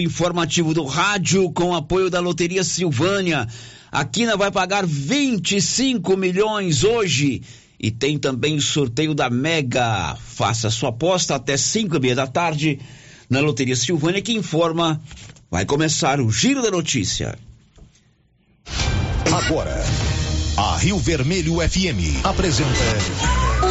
Informativo do rádio com apoio da Loteria Silvânia. A Quina vai pagar 25 milhões hoje. E tem também o sorteio da Mega. Faça sua aposta até 5 e meia da tarde na Loteria Silvânia, que informa. Vai começar o Giro da Notícia. Agora, a Rio Vermelho FM apresenta.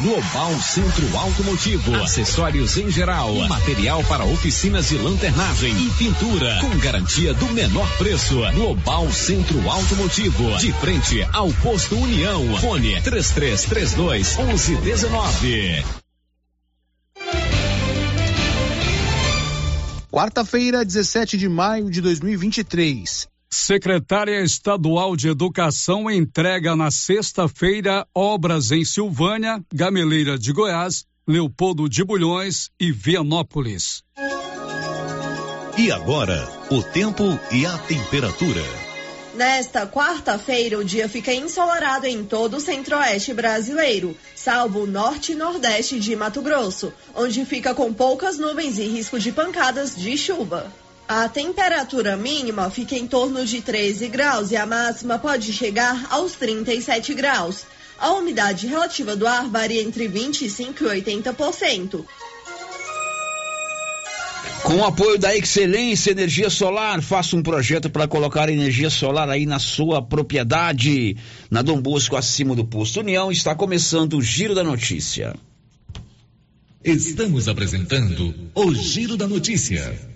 Global Centro Automotivo, acessórios em geral, material para oficinas de lanternagem e pintura, com garantia do menor preço. Global Centro Automotivo, de frente ao posto União. Fone 3332 1119. Quarta-feira, 17 de maio de 2023. Secretária Estadual de Educação entrega na sexta-feira obras em Silvânia, Gameleira de Goiás, Leopoldo de Bulhões e Vianópolis. E agora, o tempo e a temperatura. Nesta quarta-feira, o dia fica ensolarado em todo o centro-oeste brasileiro, salvo o norte e nordeste de Mato Grosso, onde fica com poucas nuvens e risco de pancadas de chuva. A temperatura mínima fica em torno de 13 graus e a máxima pode chegar aos 37 graus. A umidade relativa do ar varia entre 25% e 80%. Com o apoio da Excelência Energia Solar, faça um projeto para colocar energia solar aí na sua propriedade. Na Dom Bosco, acima do posto União, está começando o Giro da Notícia. Estamos apresentando o Giro da Notícia.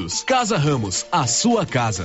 Unidos. Casa Ramos, a sua casa.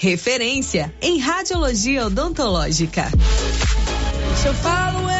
referência em radiologia odontológica. Eu eu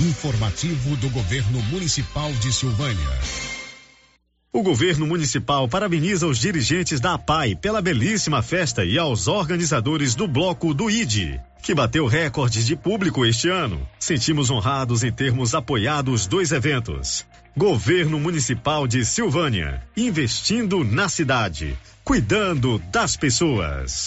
Informativo do Governo Municipal de Silvânia. O governo municipal parabeniza os dirigentes da APAI pela belíssima festa e aos organizadores do bloco do ID, que bateu recordes de público este ano. Sentimos honrados em termos apoiado os dois eventos. Governo Municipal de Silvânia, investindo na cidade, cuidando das pessoas.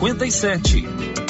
2357.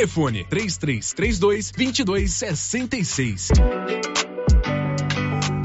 Telefone 3332 2266.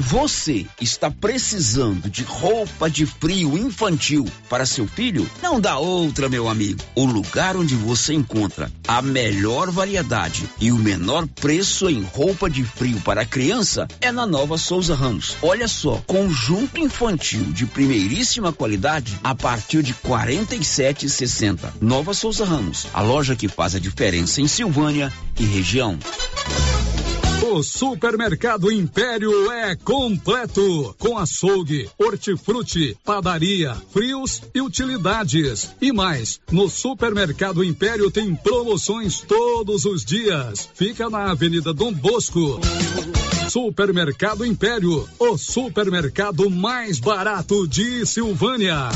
Você está precisando de roupa de frio infantil para seu filho? Não dá outra, meu amigo. O lugar onde você encontra a melhor variedade e o menor preço em roupa de frio para criança é na Nova Souza Ramos. Olha só, conjunto infantil de primeiríssima qualidade a partir de 47,60. Nova Souza Ramos, a loja que faz a diferença em Silvânia e região. O Supermercado Império é completo, com açougue, hortifruti, padaria, frios e utilidades. E mais, no Supermercado Império tem promoções todos os dias. Fica na Avenida Dom Bosco. Supermercado Império, o supermercado mais barato de Silvânia.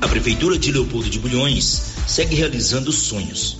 A Prefeitura de Leopoldo de Bulhões segue realizando sonhos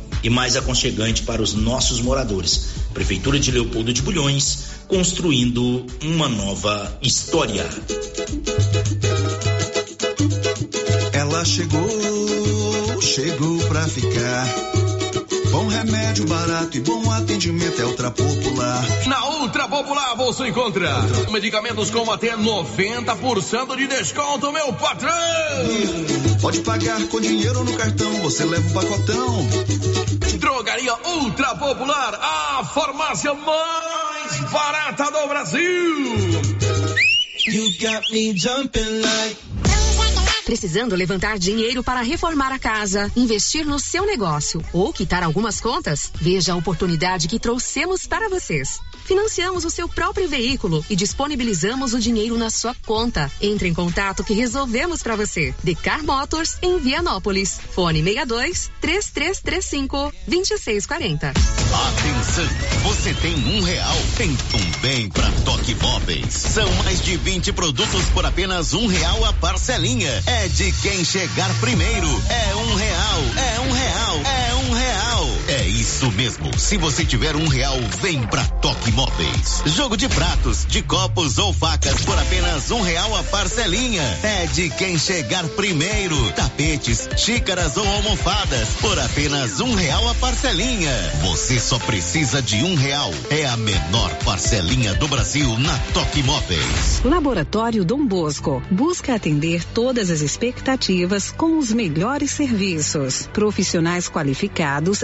e mais aconchegante para os nossos moradores. Prefeitura de Leopoldo de Bulhões, construindo uma nova história. Ela chegou, chegou pra ficar. Bom remédio barato e bom atendimento é Ultra Popular. Na Ultra Popular você encontra medicamentos com até 90% de desconto, meu patrão! Pode pagar com dinheiro no cartão, você leva um pacotão. Drogaria Ultra Popular, a farmácia mais barata do Brasil. You got me jumping like Precisando levantar dinheiro para reformar a casa, investir no seu negócio ou quitar algumas contas? Veja a oportunidade que trouxemos para vocês. Financiamos o seu próprio veículo e disponibilizamos o dinheiro na sua conta. Entre em contato que resolvemos para você. Decar Motors em Vianópolis. Fone 62 3335 2640. Atenção, você tem um real? Então vem pra Toque Móveis. São mais de 20 produtos por apenas um real a parcelinha. É de quem chegar primeiro. É um real, é um real, é um real É isso mesmo. Se você tiver um real, vem pra Toque Móveis. Jogo de pratos, de copos ou facas por apenas um real a parcelinha. É de quem chegar primeiro. Tapetes, xícaras ou almofadas por apenas um real a parcelinha. Você só precisa de um real. É a menor parcelinha do Brasil na Toque Móveis. Laboratório Dom Bosco busca atender todas as expectativas com os melhores serviços. Profissionais qualificados,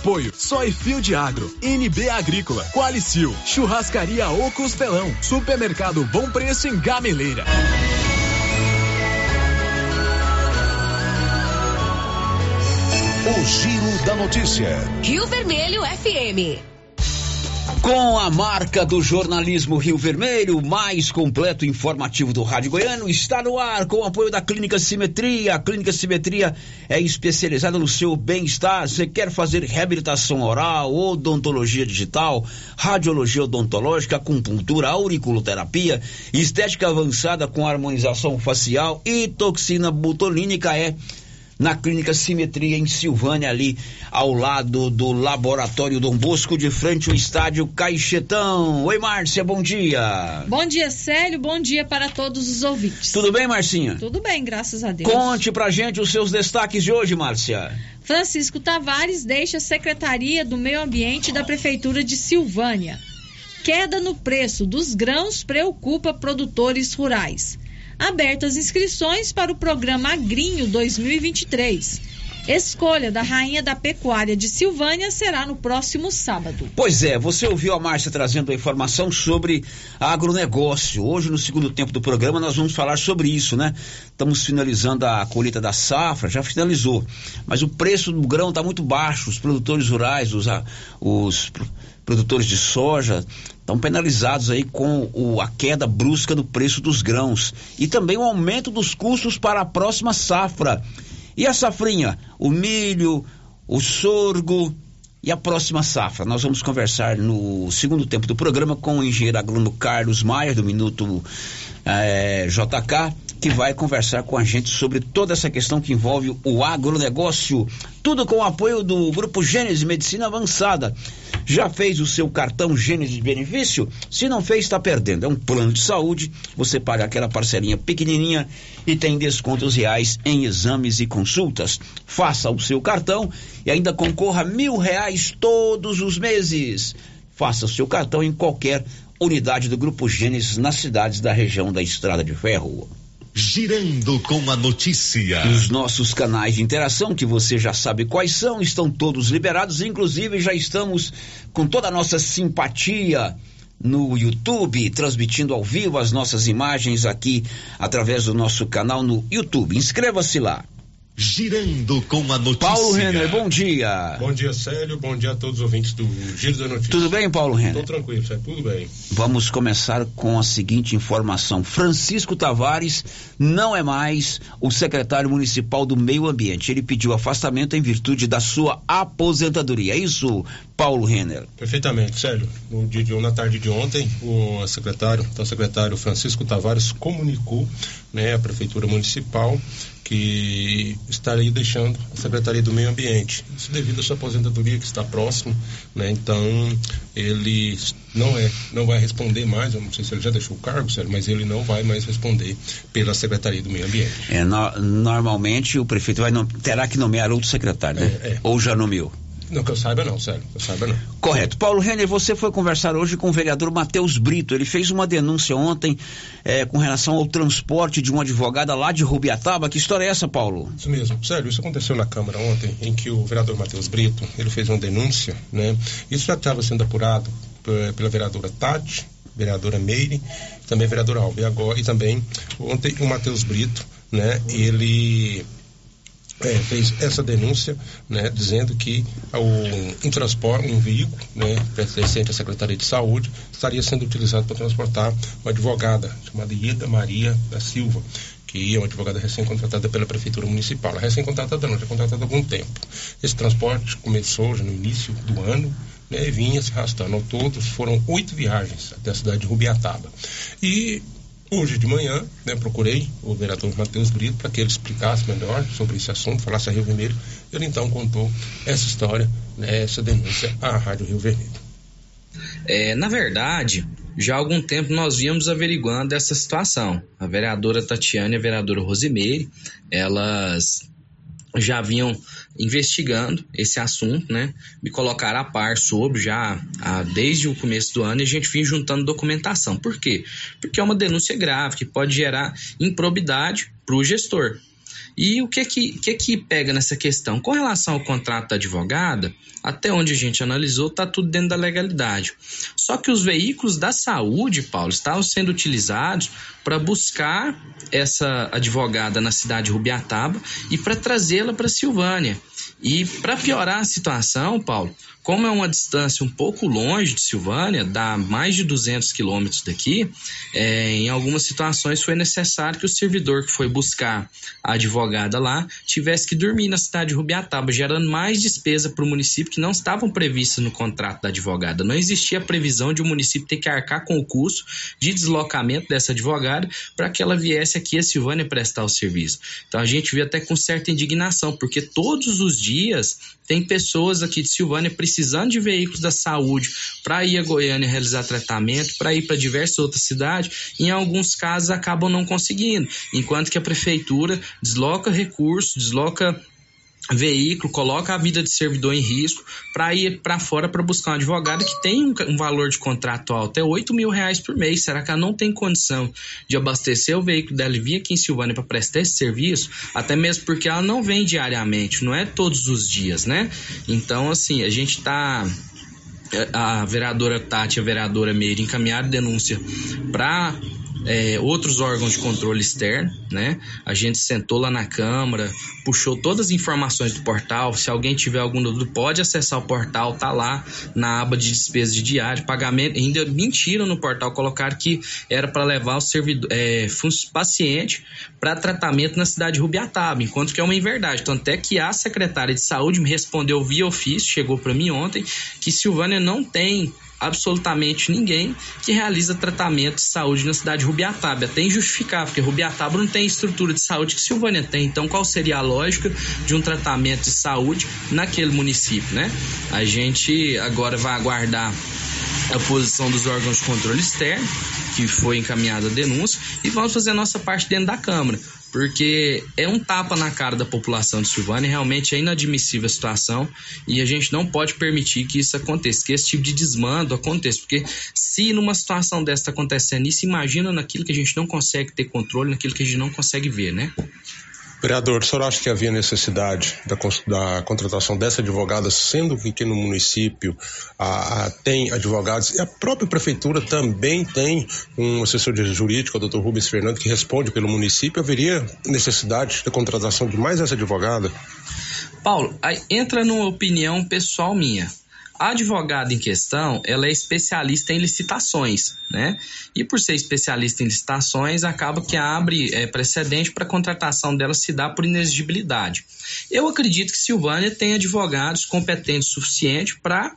Apoio Soy Field Agro, NB Agrícola, Qualicil, Churrascaria O Costelão, Supermercado Bom Preço em Gameleira. O Giro da Notícia. Rio Vermelho FM. Com a marca do jornalismo Rio Vermelho, mais completo e informativo do Rádio Goiano, está no ar com o apoio da Clínica Simetria. A Clínica Simetria é especializada no seu bem-estar. Você quer fazer reabilitação oral, odontologia digital, radiologia odontológica, acupuntura, auriculoterapia, estética avançada com harmonização facial e toxina botulínica é na Clínica Simetria em Silvânia, ali ao lado do Laboratório Dom Bosco, de frente ao estádio Caixetão. Oi, Márcia, bom dia. Bom dia, Célio, bom dia para todos os ouvintes. Tudo bem, Marcinha? Tudo bem, graças a Deus. Conte pra gente os seus destaques de hoje, Márcia. Francisco Tavares deixa a Secretaria do Meio Ambiente da Prefeitura de Silvânia. Queda no preço dos grãos preocupa produtores rurais abertas inscrições para o programa Agrinho 2023. Escolha da Rainha da Pecuária de Silvânia será no próximo sábado. Pois é, você ouviu a Márcia trazendo a informação sobre agronegócio. Hoje, no segundo tempo do programa, nós vamos falar sobre isso, né? Estamos finalizando a colheita da safra, já finalizou. Mas o preço do grão está muito baixo. Os produtores rurais, os, os produtores de soja estão penalizados aí com o, a queda brusca do preço dos grãos e também o aumento dos custos para a próxima safra. E a safrinha? O milho, o sorgo e a próxima safra. Nós vamos conversar no segundo tempo do programa com o engenheiro agrônomo Carlos Maia, do Minuto é, JK, que vai conversar com a gente sobre toda essa questão que envolve o agronegócio. Tudo com o apoio do Grupo Gênesis Medicina Avançada. Já fez o seu cartão Gênesis de benefício? Se não fez, está perdendo. É um plano de saúde. Você paga aquela parcelinha pequenininha e tem descontos reais em exames e consultas. Faça o seu cartão e ainda concorra mil reais todos os meses. Faça o seu cartão em qualquer unidade do Grupo Gênesis nas cidades da região da Estrada de Ferro. Girando com a notícia. Os nossos canais de interação, que você já sabe quais são, estão todos liberados. Inclusive, já estamos com toda a nossa simpatia no YouTube, transmitindo ao vivo as nossas imagens aqui através do nosso canal no YouTube. Inscreva-se lá. Girando com a notícia. Paulo Renner, bom dia. Bom dia, Célio. Bom dia a todos os ouvintes do Giro da Notícia. Tudo bem, Paulo Renner? Estou tranquilo, Célio. Tudo bem. Vamos começar com a seguinte informação. Francisco Tavares não é mais o secretário municipal do Meio Ambiente. Ele pediu afastamento em virtude da sua aposentadoria. É isso, Paulo Renner? Perfeitamente, Célio. No dia de, na tarde de ontem, o secretário, então, o secretário Francisco Tavares comunicou né, à Prefeitura Municipal que estaria deixando a Secretaria do Meio Ambiente. Isso devido à sua aposentadoria que está próximo, né? Então ele não é, não vai responder mais. Eu não sei se ele já deixou o cargo, sério, mas ele não vai mais responder pela Secretaria do Meio Ambiente. É, no, normalmente o prefeito vai, terá que nomear outro secretário, né? É, é. Ou já nomeou? Não, que eu saiba não, sério, que eu saiba não. Correto. Paulo Renner, você foi conversar hoje com o vereador Matheus Brito. Ele fez uma denúncia ontem é, com relação ao transporte de uma advogada lá de Rubiataba. Que história é essa, Paulo? Isso mesmo. Sério, isso aconteceu na Câmara ontem, em que o vereador Matheus Brito, ele fez uma denúncia, né? Isso já estava sendo apurado pela vereadora Tati, vereadora Meire, também vereadora Alves. E, agora, e também ontem o Matheus Brito, né? Ele é, fez essa denúncia, né, dizendo que o, transporte, um veículo, né, pertencente à Secretaria de Saúde, estaria sendo utilizado para transportar uma advogada chamada Ieda Maria da Silva, que é uma advogada recém-contratada pela Prefeitura Municipal. É recém-contratada não, já é contratada há algum tempo. Esse transporte começou já no início do ano, né, vinha se arrastando. Ao todo, foram oito viagens até a cidade de Rubiataba. E Hoje de manhã, né, procurei o vereador Matheus Brito para que ele explicasse melhor sobre esse assunto, falasse a Rio Vermelho. Ele então contou essa história, né, essa denúncia à Rádio Rio Vermelho. É, na verdade, já há algum tempo nós víamos averiguando essa situação. A vereadora Tatiana e a vereadora Rosimeire, elas já vinham investigando esse assunto, né? Me colocaram a par sobre já a, desde o começo do ano e a gente vinha juntando documentação. Por quê? Porque é uma denúncia grave que pode gerar improbidade para o gestor. E o que que, que que pega nessa questão? Com relação ao contrato da advogada, até onde a gente analisou, está tudo dentro da legalidade. Só que os veículos da saúde, Paulo, estavam sendo utilizados para buscar essa advogada na cidade de Rubiataba e para trazê-la para Silvânia. E para piorar a situação, Paulo, como é uma distância um pouco longe de Silvânia, dá mais de 200 quilômetros daqui, é, em algumas situações foi necessário que o servidor que foi buscar a advogada lá tivesse que dormir na cidade de Rubiataba, gerando mais despesa para o município que não estavam previstas no contrato da advogada. Não existia a previsão de o município ter que arcar com o custo de deslocamento dessa advogada para que ela viesse aqui a Silvânia prestar o serviço. Então a gente vê até com certa indignação, porque todos os dias tem pessoas aqui de Silvânia precisando de veículos da saúde para ir a Goiânia realizar tratamento, para ir para diversas outras cidades, em alguns casos acabam não conseguindo, enquanto que a prefeitura desloca recursos, desloca veículo, coloca a vida de servidor em risco para ir para fora para buscar um advogado que tem um, um, valor de contrato alto, é 8 mil reais por mês. Será que ela não tem condição de abastecer o veículo dela e vir aqui em Silvânia para prestar esse serviço? Até mesmo porque ela não vem diariamente, não é todos os dias, né? Então, assim, a gente está a vereadora Tati, a vereadora Meire encaminharam denúncia para é, outros órgãos de controle externo, né? A gente sentou lá na Câmara, puxou todas as informações do portal. Se alguém tiver algum dúvida, pode acessar o portal, tá lá na aba de despesa de diário, pagamento. Ainda mentiram no portal, colocaram que era para levar o servidor, é, paciente para tratamento na cidade de Rubiataba, enquanto que é uma inverdade. Tanto é que a secretária de saúde me respondeu via ofício, chegou para mim ontem, que Silvânia não tem absolutamente ninguém que realiza tratamento de saúde na cidade de Rubiataba. Até injustificável, porque Rubiataba não tem estrutura de saúde que Silvânia tem. Então, qual seria a lógica de um tratamento de saúde naquele município, né? A gente agora vai aguardar a posição dos órgãos de controle externo, que foi encaminhada a denúncia, e vamos fazer a nossa parte dentro da Câmara porque é um tapa na cara da população de Silvânia, realmente é inadmissível a situação e a gente não pode permitir que isso aconteça, que esse tipo de desmando aconteça, porque se numa situação dessa está acontecendo isso, imagina naquilo que a gente não consegue ter controle, naquilo que a gente não consegue ver, né? Vereador, o senhor acha que havia necessidade da, da contratação dessa advogada, sendo que aqui no município a, a, tem advogados e a própria prefeitura também tem um assessor jurídico, o doutor Rubens Fernando, que responde pelo município, haveria necessidade da contratação de mais essa advogada? Paulo, entra numa opinião pessoal minha. A advogada em questão, ela é especialista em licitações, né? E por ser especialista em licitações, acaba que abre é, precedente para a contratação dela se dar por inexigibilidade. Eu acredito que Silvânia tem advogados competentes o suficiente para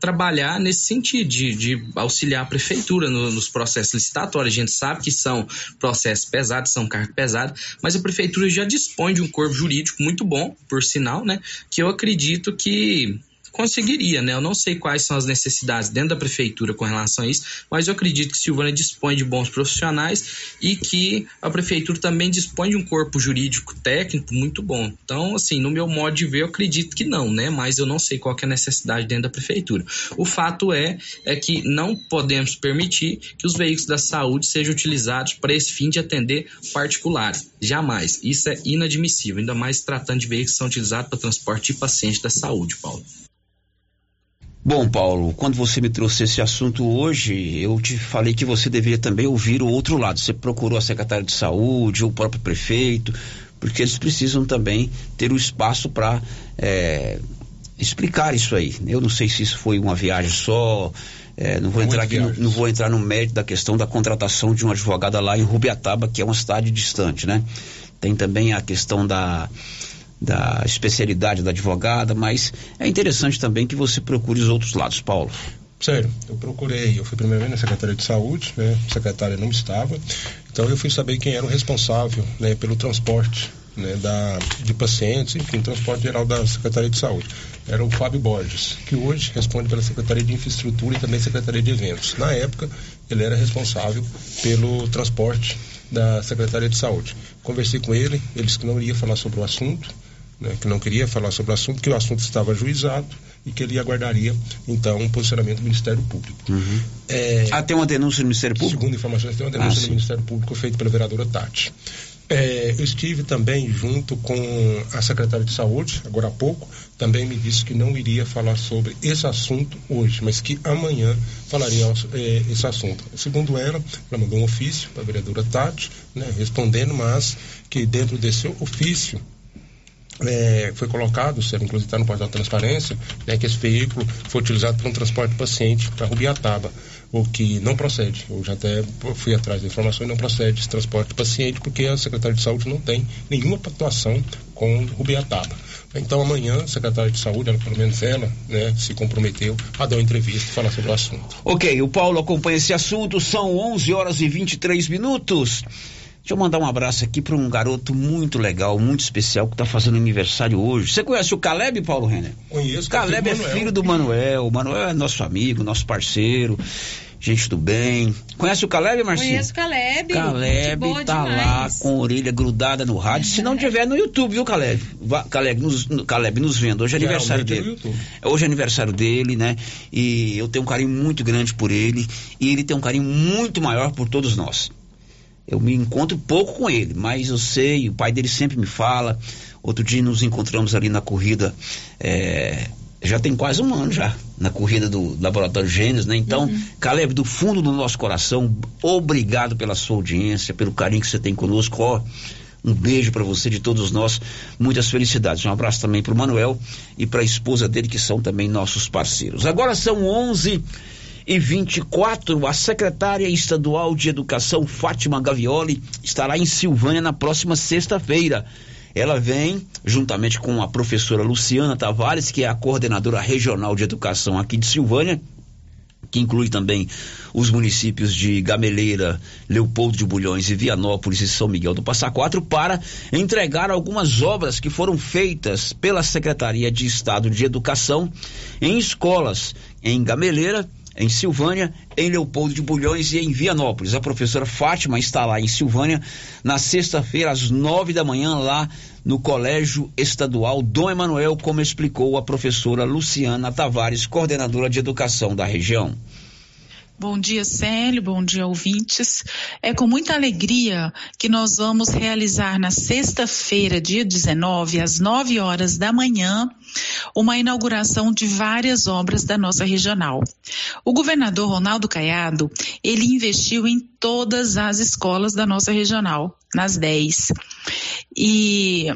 trabalhar nesse sentido, de, de auxiliar a prefeitura no, nos processos licitatórios. A gente sabe que são processos pesados, são cargos pesados, mas a prefeitura já dispõe de um corpo jurídico muito bom, por sinal, né? Que eu acredito que conseguiria, né? Eu não sei quais são as necessidades dentro da prefeitura com relação a isso, mas eu acredito que Silvânia dispõe de bons profissionais e que a prefeitura também dispõe de um corpo jurídico técnico muito bom. Então, assim, no meu modo de ver, eu acredito que não, né? Mas eu não sei qual é a necessidade dentro da prefeitura. O fato é, é que não podemos permitir que os veículos da saúde sejam utilizados para esse fim de atender particulares. Jamais. Isso é inadmissível, ainda mais tratando de veículos que são utilizados para transporte de pacientes da saúde, Paulo. Bom, Paulo, quando você me trouxe esse assunto hoje, eu te falei que você deveria também ouvir o outro lado. Você procurou a secretária de saúde, o próprio prefeito, porque eles precisam também ter o espaço para é, explicar isso aí. Eu não sei se isso foi uma viagem só. É, não vou entrar aqui, no, não vou entrar no mérito da questão da contratação de uma advogada lá em Rubiataba, que é uma cidade distante, né? Tem também a questão da da especialidade da advogada, mas é interessante também que você procure os outros lados, Paulo. Sério, eu procurei, eu fui primeiro na Secretaria de Saúde, né? A secretária não estava, então eu fui saber quem era o responsável, né, pelo transporte, né, da, de pacientes, enfim, transporte geral da Secretaria de Saúde. Era o Fábio Borges, que hoje responde pela Secretaria de Infraestrutura e também Secretaria de Eventos. Na época, ele era responsável pelo transporte da Secretaria de Saúde. Conversei com ele, ele disse que não iria falar sobre o assunto, né, que não queria falar sobre o assunto, que o assunto estava ajuizado e que ele aguardaria, então, um posicionamento do Ministério Público. Uhum. É, ah, tem uma denúncia no Ministério Público? Segundo informações, tem uma denúncia ah, no Ministério Público feita pela vereadora Tati. É, eu estive também junto com a secretária de Saúde, agora há pouco, também me disse que não iria falar sobre esse assunto hoje, mas que amanhã falaria é, esse assunto. Segundo ela, ela mandou um ofício para a vereadora Tati, né, respondendo, mas que dentro desse ofício é, foi colocado, inclusive está no portal transparência, né, que esse veículo foi utilizado para um transporte de paciente para Rubiataba, o que não procede. Eu já até fui atrás da informação e não procede esse transporte de paciente, porque a Secretaria de Saúde não tem nenhuma atuação com Rubiataba. Então amanhã a secretária de saúde, ela, pelo menos ela, né, se comprometeu a dar uma entrevista e falar sobre o assunto. Ok, o Paulo acompanha esse assunto, são 11 horas e 23 minutos. Deixa eu mandar um abraço aqui para um garoto muito legal, muito especial, que está fazendo aniversário hoje. Você conhece o Caleb, Paulo Renner? Conheço. Caleb é filho do Manuel. O Manuel é nosso amigo, nosso parceiro, gente do bem. Conhece o Caleb, Marcinho? Conheço o Caleb. Caleb tá demais. lá com a orelha grudada no rádio. Se não tiver no YouTube, viu, Caleb? Caleb nos, Caleb nos vendo. Hoje é aniversário dele. Hoje é aniversário dele, né? E eu tenho um carinho muito grande por ele. E ele tem um carinho muito maior por todos nós. Eu me encontro pouco com ele, mas eu sei, o pai dele sempre me fala. Outro dia nos encontramos ali na corrida, é, já tem quase um ano já, na corrida do Laboratório Gênesis, né? Então, uhum. Caleb, do fundo do nosso coração, obrigado pela sua audiência, pelo carinho que você tem conosco. Ó, um beijo para você de todos nós, muitas felicidades. Um abraço também para o Manuel e para a esposa dele, que são também nossos parceiros. Agora são 11 e 24, a secretária estadual de Educação, Fátima Gavioli, estará em Silvânia na próxima sexta-feira. Ela vem, juntamente com a professora Luciana Tavares, que é a coordenadora regional de educação aqui de Silvânia, que inclui também os municípios de Gameleira, Leopoldo de Bulhões e Vianópolis e São Miguel do Passa Quatro, para entregar algumas obras que foram feitas pela Secretaria de Estado de Educação em escolas em Gameleira, em Silvânia, em Leopoldo de Bulhões e em Vianópolis. A professora Fátima está lá em Silvânia na sexta-feira, às nove da manhã, lá no Colégio Estadual Dom Emanuel, como explicou a professora Luciana Tavares, coordenadora de educação da região. Bom dia, Célio. Bom dia, ouvintes. É com muita alegria que nós vamos realizar na sexta-feira, dia 19, às 9 horas da manhã, uma inauguração de várias obras da nossa regional. O governador Ronaldo Caiado, ele investiu em todas as escolas da nossa regional, nas 10. E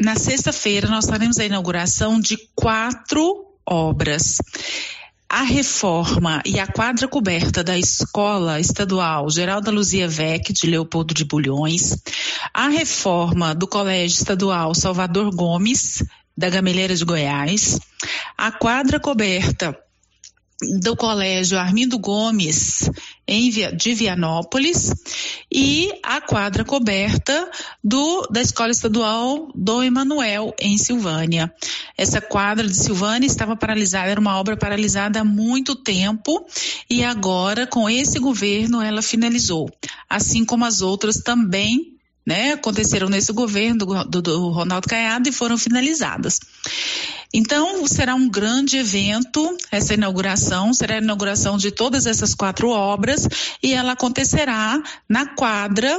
na sexta-feira nós faremos a inauguração de quatro obras a reforma e a quadra coberta da Escola Estadual Geralda Luzia Vec de Leopoldo de Bulhões, a reforma do Colégio Estadual Salvador Gomes, da Gameleira de Goiás, a quadra coberta do Colégio Armindo Gomes, em, de Vianópolis, e a quadra coberta do, da Escola Estadual do Emanuel, em Silvânia. Essa quadra de Silvânia estava paralisada, era uma obra paralisada há muito tempo, e agora, com esse governo, ela finalizou. Assim como as outras também né, aconteceram nesse governo do, do, do Ronaldo Caiado e foram finalizadas. Então, será um grande evento essa inauguração, será a inauguração de todas essas quatro obras e ela acontecerá na quadra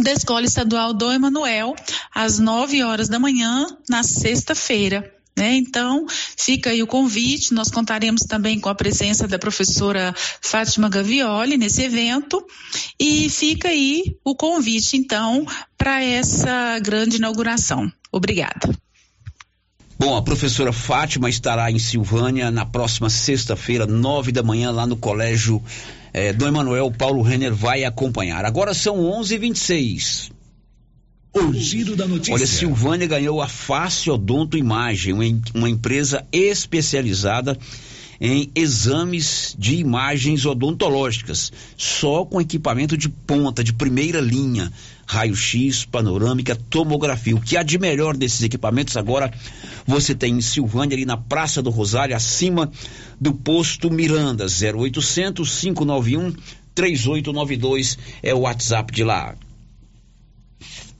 da Escola Estadual do Emanuel, às nove horas da manhã, na sexta-feira. Né? Então, fica aí o convite. Nós contaremos também com a presença da professora Fátima Gavioli nesse evento. E fica aí o convite, então, para essa grande inauguração. Obrigada. Bom, a professora Fátima estará em Silvânia na próxima sexta-feira, nove da manhã, lá no Colégio eh, Dom Emanuel. Paulo Renner vai acompanhar. Agora são onze e vinte e seis. O giro da notícia. Olha, Silvânia ganhou a Fácil Odonto Imagem, uma empresa especializada em exames de imagens odontológicas, só com equipamento de ponta, de primeira linha, raio-x, panorâmica, tomografia. O que há de melhor desses equipamentos agora você tem em Silvânia, ali na Praça do Rosário, acima do posto Miranda, 0800 591 3892 é o WhatsApp de lá.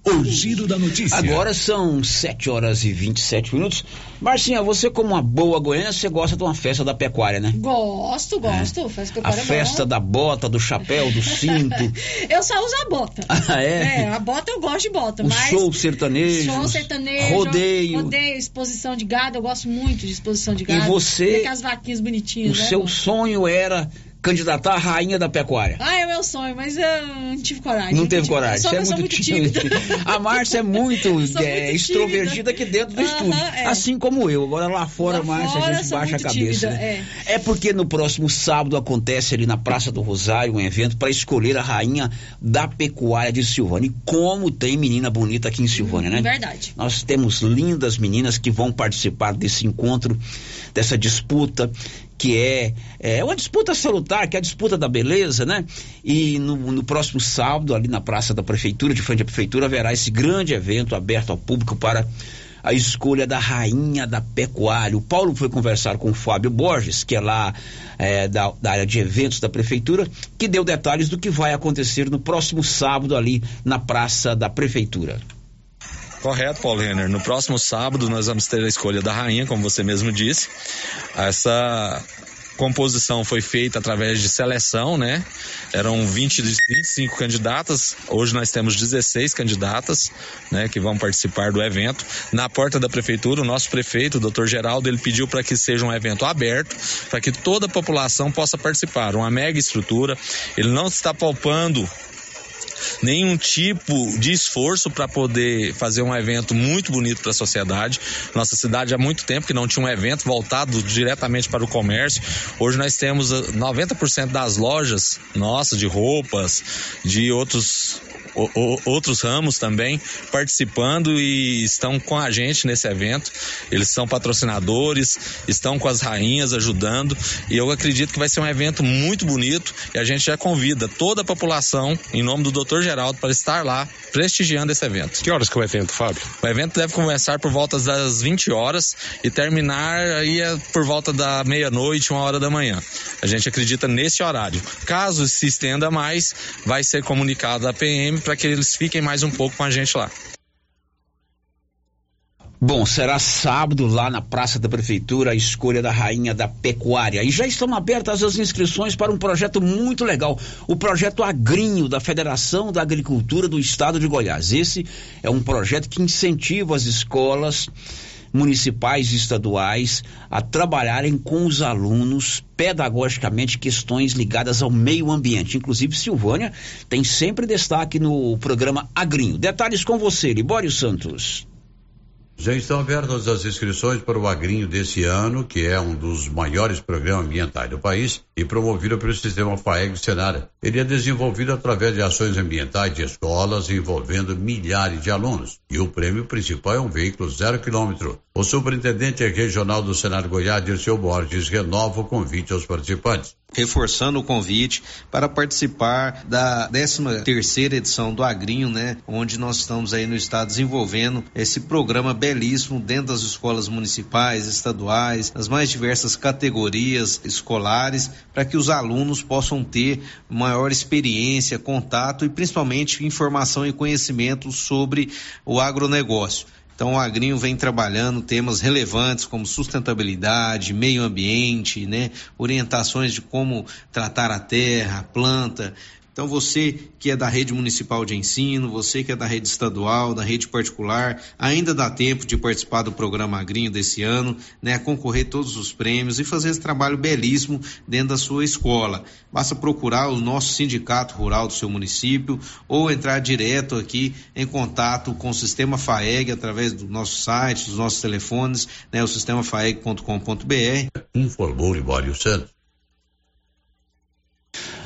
O giro da notícia. Agora são 7 horas e 27 minutos. Marcinha, você como uma boa goiana, você gosta de uma festa da pecuária, né? Gosto, gosto. É. Festa a festa é da bota, do chapéu, do cinto. eu só uso a bota. Ah, é? É, a bota eu gosto de bota, o mas... show sertanejo. Show sertanejo. Rodeio. Rodeio, exposição de gado, eu gosto muito de exposição de gado. E você... Tem as vaquinhas bonitinhas, O né, seu sonho era candidatar a rainha da pecuária. Ah, é meu sonho, mas eu não tive coragem. Não teve tive- coragem. Eu sou é muito muito tímida. A Márcia é muito, é, muito extrovertida aqui dentro do Aham, estúdio. é. Assim como eu. Agora lá fora, Lá Márcia, fora, a gente baixa a cabeça. tímida, né? é. porque no próximo sábado acontece ali na Praça do Rosário um evento para escolher a rainha da pecuária de Silvânia. E como tem menina bonita aqui em Silvânia, né? Verdade. Nós temos lindas meninas que vão participar desse encontro, dessa disputa, que é, é uma disputa salutar, que é a disputa da beleza, né? E no, no próximo sábado, ali na Praça da Prefeitura, de frente à Prefeitura, haverá esse grande evento aberto ao público para a escolha da rainha da pecuária. O Paulo foi conversar com o Fábio Borges, que é lá é, da, da área de eventos da Prefeitura, que deu detalhes do que vai acontecer no próximo sábado ali na Praça da Prefeitura. Correto, Paulo Renner. No próximo sábado nós vamos ter a escolha da rainha, como você mesmo disse. Essa composição foi feita através de seleção, né? Eram 20, 25 candidatas, hoje nós temos 16 candidatas, né, que vão participar do evento. Na porta da prefeitura, o nosso prefeito, o doutor Geraldo, ele pediu para que seja um evento aberto, para que toda a população possa participar. Uma mega estrutura. Ele não está palpando nenhum tipo de esforço para poder fazer um evento muito bonito para a sociedade. Nossa cidade há muito tempo que não tinha um evento voltado diretamente para o comércio. Hoje nós temos ah, 90% das lojas nossas de roupas, de outros o- o- outros ramos também participando e estão com a gente nesse evento. Eles são patrocinadores, estão com as rainhas ajudando e eu acredito que vai ser um evento muito bonito e a gente já convida toda a população em nome do Dr. Geraldo para estar lá prestigiando esse evento. Que horas que é o evento, Fábio? O evento deve começar por volta das 20 horas e terminar aí é por volta da meia-noite, uma hora da manhã. A gente acredita nesse horário. Caso se estenda mais, vai ser comunicado à PM para que eles fiquem mais um pouco com a gente lá. Bom, será sábado lá na Praça da Prefeitura a escolha da Rainha da Pecuária. E já estão abertas as inscrições para um projeto muito legal, o projeto Agrinho da Federação da Agricultura do Estado de Goiás. Esse é um projeto que incentiva as escolas municipais e estaduais a trabalharem com os alunos pedagogicamente questões ligadas ao meio ambiente. Inclusive, Silvânia tem sempre destaque no programa Agrinho. Detalhes com você, Libório Santos. Já estão abertas as inscrições para o Agrinho desse ano, que é um dos maiores programas ambientais do país e promovido pelo sistema FAEG Senara. Ele é desenvolvido através de ações ambientais de escolas envolvendo milhares de alunos. E o prêmio principal é um veículo zero quilômetro. O superintendente regional do Senado Goiás, Dirceu Borges, renova o convite aos participantes reforçando o convite para participar da 13 terceira edição do Agrinho, né, onde nós estamos aí no estado desenvolvendo esse programa belíssimo dentro das escolas municipais, estaduais, nas mais diversas categorias escolares, para que os alunos possam ter maior experiência, contato e principalmente informação e conhecimento sobre o agronegócio. Então o Agrinho vem trabalhando temas relevantes como sustentabilidade, meio ambiente, né, orientações de como tratar a terra, a planta, então, você que é da rede municipal de ensino, você que é da rede estadual, da rede particular, ainda dá tempo de participar do programa Agrinho desse ano, né? Concorrer todos os prêmios e fazer esse trabalho belíssimo dentro da sua escola. Basta procurar o nosso sindicato rural do seu município ou entrar direto aqui em contato com o sistema FAEG através do nosso site, dos nossos telefones, né? O sistemafaeg.com.br. Informou Libório Santos.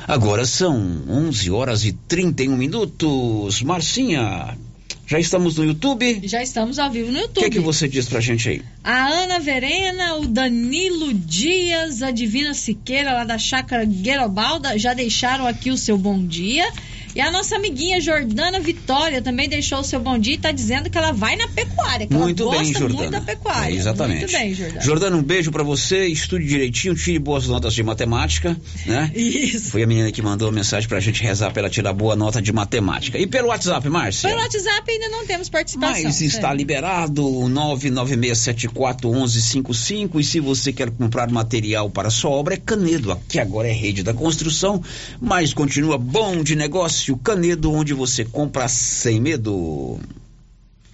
Agora são 11 horas e 31 minutos. Marcinha, já estamos no YouTube? Já estamos ao vivo no YouTube. O que, é que você diz pra gente aí? A Ana Verena, o Danilo Dias, a Divina Siqueira, lá da Chácara Guerobalda, já deixaram aqui o seu bom dia. E a nossa amiguinha Jordana Vitória também deixou o seu bom dia e está dizendo que ela vai na pecuária, que muito ela bem, gosta Jordana. muito da pecuária. É, exatamente. Muito bem, Jordana. Jordana, um beijo para você, estude direitinho, tire boas notas de matemática, né? Isso. Foi a menina que mandou a mensagem pra gente rezar pra ela tirar boa nota de matemática. E pelo WhatsApp, Márcia? Pelo WhatsApp ainda não temos participação. Mas está é. liberado o 996741155 e se você quer comprar material para sua obra é Canedo, que agora é rede da construção, mas continua bom de negócio, Canedo onde você compra sem medo.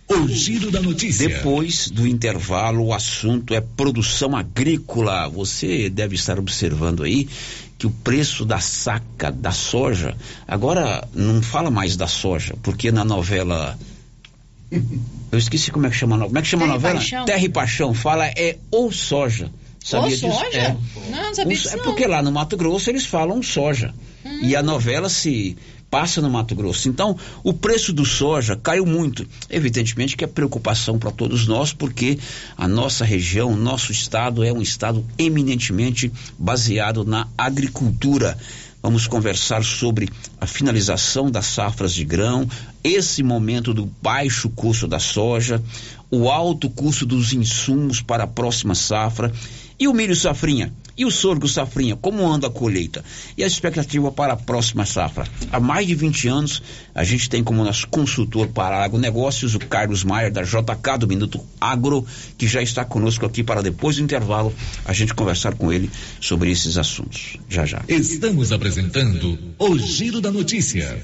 O giro da notícia. Depois do intervalo, o assunto é produção agrícola. Você deve estar observando aí que o preço da saca da soja agora não fala mais da soja, porque na novela eu esqueci como é que chama, a como é que chama a Terra e novela? Paixão. Terra e Paixão fala é ou soja. Sabia Ou disso? soja? É. Não, não sabia disso é porque lá no Mato Grosso eles falam soja. E a novela se passa no Mato Grosso. Então, o preço do soja caiu muito. Evidentemente que é preocupação para todos nós, porque a nossa região, nosso estado é um estado eminentemente baseado na agricultura. Vamos conversar sobre a finalização das safras de grão, esse momento do baixo custo da soja, o alto custo dos insumos para a próxima safra e o milho safrinha. E o sorgo safrinha, como anda a colheita? E a expectativa para a próxima safra? Há mais de 20 anos, a gente tem como nosso consultor para agronegócios o Carlos Maier, da JK, do Minuto Agro, que já está conosco aqui para depois do intervalo a gente conversar com ele sobre esses assuntos. Já já. Estamos apresentando o Giro da Notícia.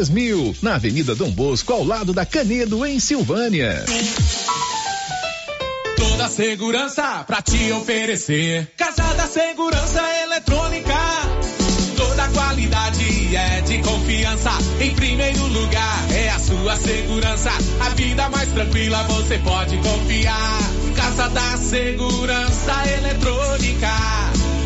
na Avenida Dom Bosco, ao lado da Canedo, em Silvânia. Toda segurança pra te oferecer. Casa da Segurança Eletrônica. Toda qualidade é de confiança. Em primeiro lugar é a sua segurança. A vida mais tranquila você pode confiar. Casa da Segurança Eletrônica.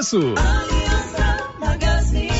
preço. Aliança Magazine.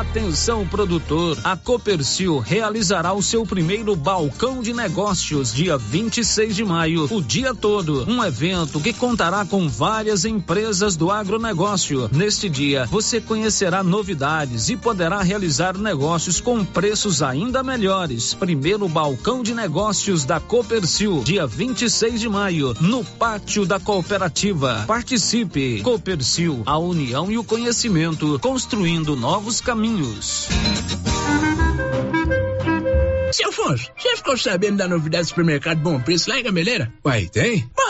Atenção produtor, a Copercil realizará o seu primeiro balcão de negócios dia 26 de maio, o dia todo. Um evento que contará com várias empresas do agronegócio. Neste dia, você conhecerá novidades e poderá realizar negócios com preços ainda melhores. Primeiro balcão de negócios da Copercil, dia 26 de maio, no pátio da cooperativa. Participe. Copercil, a união e o conhecimento, construindo novos caminhos. Seu Afonso, você ficou sabendo da novidade do supermercado Bom Preço lá em Gameleira? Uai, tem? Mas,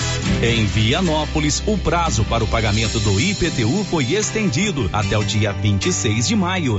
Em Vianópolis, o prazo para o pagamento do IPTU foi estendido até o dia 26 de maio.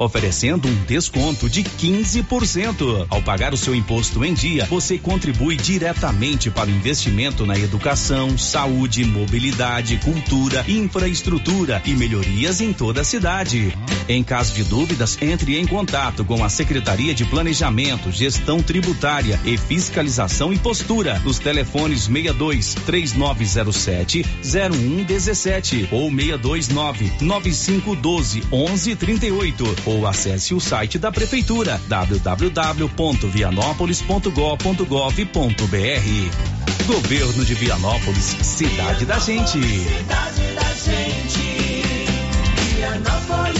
Oferecendo um desconto de 15%. Ao pagar o seu imposto em dia, você contribui diretamente para o investimento na educação, saúde, mobilidade, cultura, infraestrutura e melhorias em toda a cidade. Em caso de dúvidas, entre em contato com a Secretaria de Planejamento, Gestão Tributária e Fiscalização e Postura nos telefones 62 3907 0117 ou 629 9512 1138 ou acesse o site da prefeitura www.vianópolis.gov.br. Governo de Vianópolis, cidade da gente. Cidade da gente. Vianópolis,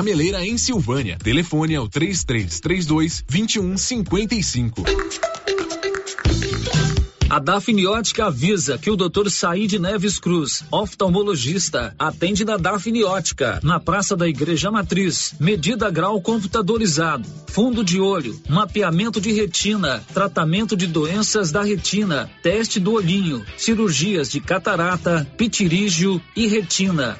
Gameleira em Silvânia. Telefone é o 3332 2155. A Dafniótica avisa que o Dr. Saíde Neves Cruz, oftalmologista, atende na Dafniótica, na Praça da Igreja Matriz. Medida grau computadorizado, fundo de olho, mapeamento de retina, tratamento de doenças da retina, teste do olhinho, cirurgias de catarata, pitirígio e retina.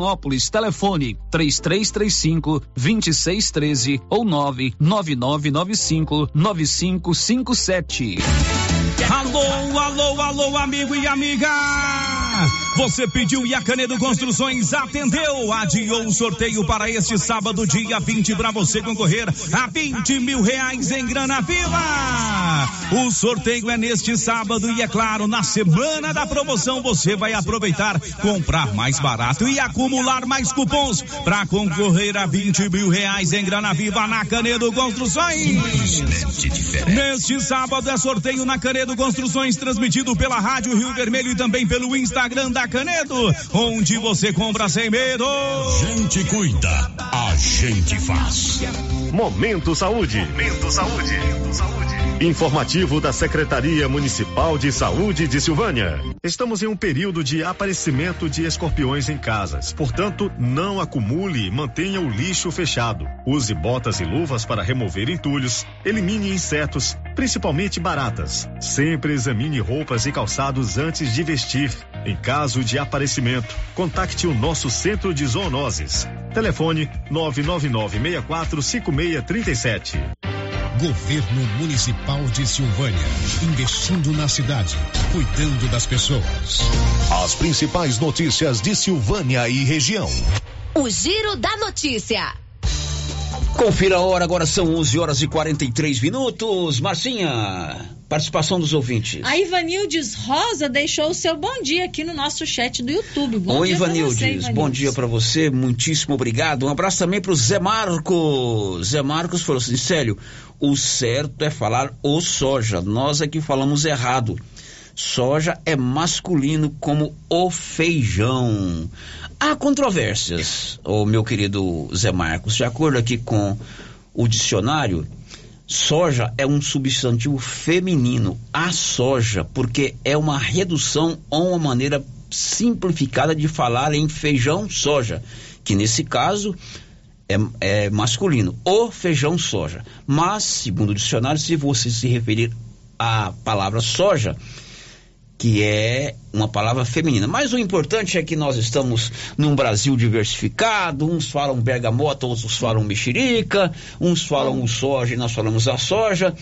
Vianópolis. Telefone 3335 2613 ou 99995 9557. Alô, alô, alô, amigo e amiga! Você pediu e a Canedo Construções atendeu. Adiou o sorteio para este sábado, dia 20, para você concorrer a 20 mil reais em grana viva. O sorteio é neste sábado e, é claro, na semana da promoção você vai aproveitar, comprar mais barato e acumular mais cupons para concorrer a 20 mil reais em grana viva na Canedo Construções. Neste sábado é sorteio na Canedo Construções, transmitido pela Rádio Rio Vermelho e também pelo Instagram da Canedo, onde você compra sem medo. Gente cuida, a gente faz. Momento Saúde. Momento Saúde. Informativo da Secretaria Municipal de Saúde de Silvânia. Estamos em um período de aparecimento de escorpiões em casas. Portanto, não acumule e mantenha o lixo fechado. Use botas e luvas para remover entulhos. Elimine insetos, principalmente baratas. Sempre examine roupas e calçados antes de vestir. Em caso de aparecimento, contacte o nosso centro de zoonoses. Telefone 999645637. Governo Municipal de Silvânia, investindo na cidade, cuidando das pessoas. As principais notícias de Silvânia e região. O Giro da Notícia. Confira a hora, agora são 11 horas e 43 minutos. Marcinha, participação dos ouvintes. A Ivanildes Rosa deixou o seu bom dia aqui no nosso chat do YouTube. Bom Oi, dia Ivanildes. você, Ivanildes. Bom dia pra você, muitíssimo obrigado. Um abraço também pro Zé Marcos. Zé Marcos falou assim: sério, o certo é falar o soja. Nós aqui falamos errado. Soja é masculino como o feijão. Há controvérsias, ô meu querido Zé Marcos. De acordo aqui com o dicionário, soja é um substantivo feminino. A soja, porque é uma redução ou uma maneira simplificada de falar em feijão soja, que nesse caso é, é masculino, o feijão soja. Mas, segundo o dicionário, se você se referir à palavra soja, que é uma palavra feminina. Mas o importante é que nós estamos num Brasil diversificado, uns falam bergamota, outros falam mexerica, uns falam o soja e nós falamos a soja.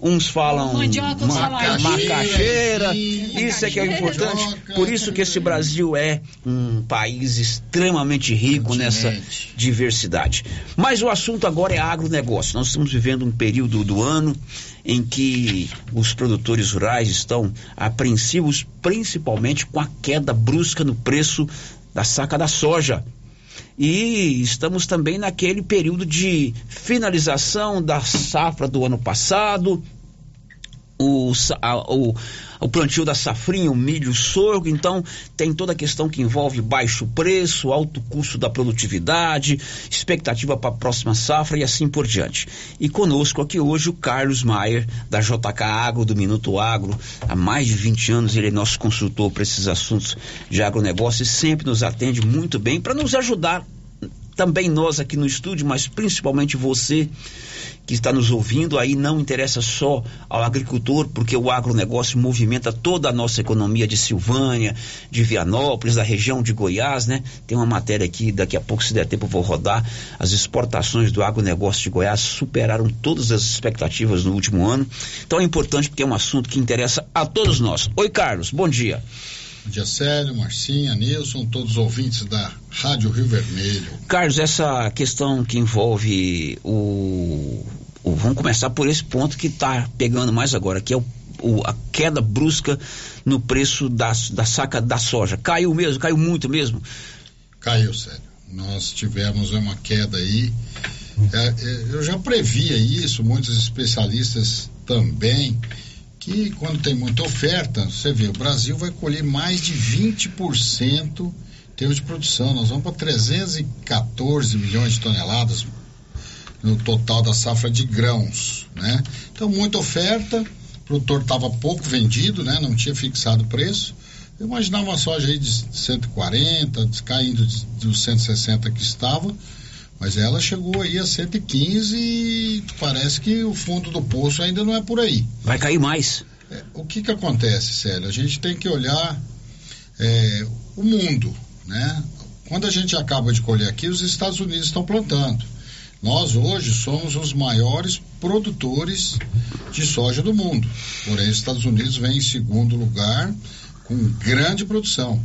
uns falam Mandioca, ma- saladinha. macaxeira, isso é que é o importante. Por isso que esse Brasil é um país extremamente rico nessa diversidade. Mas o assunto agora é agronegócio. Nós estamos vivendo um período do ano em que os produtores rurais estão apreensivos, principalmente com a queda brusca no preço da saca da soja. E estamos também naquele período de finalização da safra do ano passado, o, a- o, o plantio da safrinha, o milho, o sorgo, então tem toda a questão que envolve baixo preço, alto custo da produtividade, expectativa para a próxima safra e assim por diante. E conosco aqui hoje o Carlos Maier, da JK Agro, do Minuto Agro. Há mais de 20 anos ele é nosso consultor para esses assuntos de agronegócio e sempre nos atende muito bem para nos ajudar também nós aqui no estúdio, mas principalmente você que está nos ouvindo, aí não interessa só ao agricultor, porque o agronegócio movimenta toda a nossa economia de Silvânia, de Vianópolis, da região de Goiás, né? Tem uma matéria aqui, daqui a pouco, se der tempo, eu vou rodar. As exportações do agronegócio de Goiás superaram todas as expectativas no último ano. Então é importante porque é um assunto que interessa a todos nós. Oi, Carlos, bom dia. Bom dia, Célio, Marcinha, Nilson, todos os ouvintes da Rádio Rio Vermelho. Carlos, essa questão que envolve o, o- vamos começar por esse ponto que está pegando mais agora, que é o, o- a queda brusca no preço da, da saca da soja. Caiu mesmo, caiu muito mesmo. Caiu, Célio. Nós tivemos uma queda aí. É, é, eu já previa isso, muitos especialistas também, que quando tem muita oferta, você vê, o Brasil vai colher mais de 20% em termos de produção. Nós vamos para 314 milhões de toneladas no total da safra de grãos, né? Então, muita oferta, o produtor estava pouco vendido, né? Não tinha fixado preço. Eu imaginava uma soja aí de 140, caindo dos 160 que estava, mas ela chegou aí a 115 e parece que o fundo do poço ainda não é por aí. Vai cair mais. É, o que que acontece, Célio? A gente tem que olhar é, o mundo, né? Quando a gente acaba de colher aqui, os Estados Unidos estão plantando. Nós hoje somos os maiores produtores de soja do mundo. Porém, os Estados Unidos vem em segundo lugar com grande produção.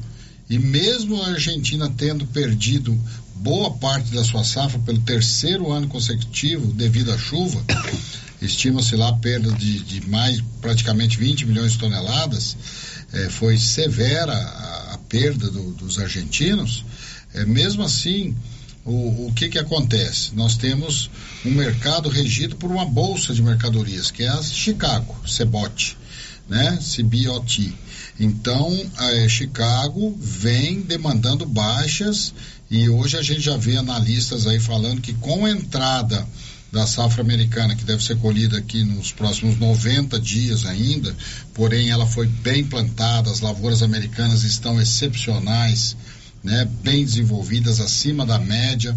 E mesmo a Argentina tendo perdido boa parte da sua safra pelo terceiro ano consecutivo devido à chuva, estima-se lá a perda de, de mais praticamente 20 milhões de toneladas, eh, foi severa a, a perda do- dos argentinos. Eh, mesmo assim, o, o que que acontece? Nós temos um mercado regido por uma bolsa de mercadorias, que é a Chicago, CBOT, né? CBOT. Então, Chicago vem demandando baixas e hoje a gente já vê analistas aí falando que com a entrada da safra americana, que deve ser colhida aqui nos próximos 90 dias ainda, porém ela foi bem plantada, as lavouras americanas estão excepcionais, né, bem desenvolvidas, acima da média.